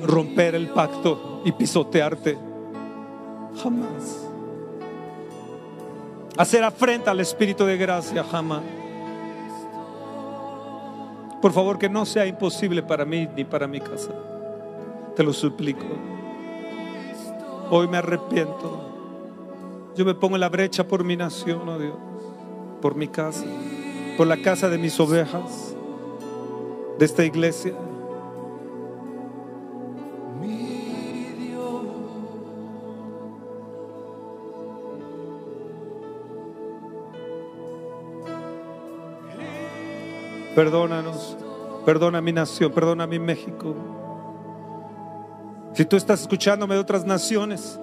romper el pacto y pisotearte. Jamás. Hacer afrenta al Espíritu de gracia, jamás. Por favor, que no sea imposible para mí ni para mi casa. Te lo suplico. Hoy me arrepiento. Yo me pongo en la brecha por mi nación, oh Dios, por mi casa, por la casa de mis ovejas, de esta iglesia. Perdónanos, perdona mi nación, perdona mi México. Si tú estás escuchándome de otras naciones,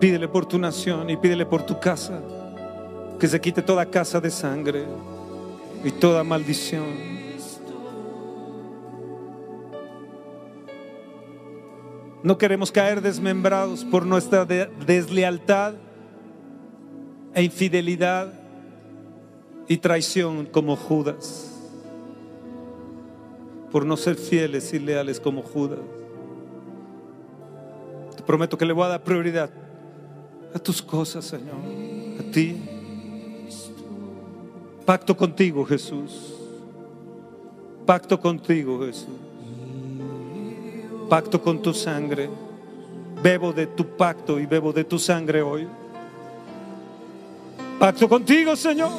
pídele por tu nación y pídele por tu casa, que se quite toda casa de sangre y toda maldición. No queremos caer desmembrados por nuestra deslealtad e infidelidad y traición como Judas, por no ser fieles y leales como Judas. Te prometo que le voy a dar prioridad a tus cosas, Señor, a ti. Pacto contigo, Jesús. Pacto contigo, Jesús. Pacto con tu sangre. Bebo de tu pacto y bebo de tu sangre hoy. Pacto contigo, Señor.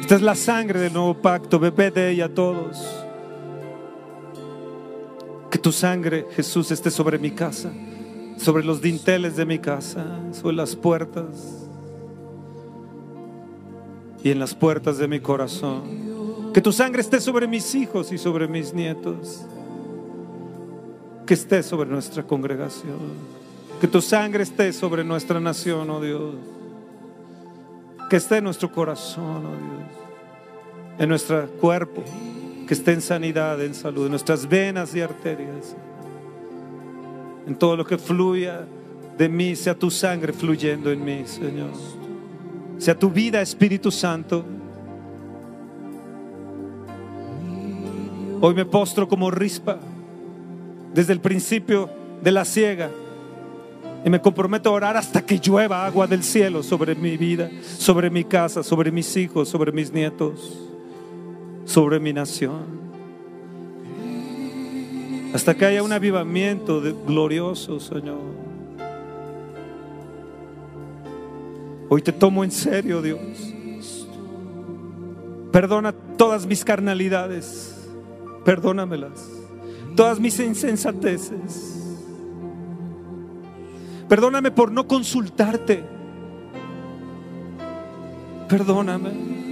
Esta es la sangre del nuevo pacto. Bebé de ella todos. Tu sangre, Jesús, esté sobre mi casa, sobre los dinteles de mi casa, sobre las puertas y en las puertas de mi corazón. Que tu sangre esté sobre mis hijos y sobre mis nietos. Que esté sobre nuestra congregación. Que tu sangre esté sobre nuestra nación, oh Dios que esté en nuestro corazón, oh Dios, en nuestro cuerpo, que esté en sanidad, en salud, en nuestras venas y arterias, en todo lo que fluya de mí, sea tu sangre fluyendo en mí, Señor. Sea tu vida, Espíritu Santo. Hoy me postro como rispa desde el principio de la ciega y me comprometo a orar hasta que llueva agua del cielo sobre mi vida, sobre mi casa, sobre mis hijos, sobre mis nietos, sobre mi nación. Hasta que haya un avivamiento glorioso, Señor. Hoy te tomo en serio, Dios. Perdona todas mis carnalidades. Perdónamelas. Todas mis insensateces Perdóname por no consultarte. Perdóname.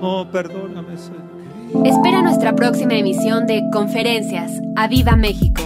Oh, perdóname, Señor. Espera nuestra próxima emisión de Conferencias. ¡A Viva México!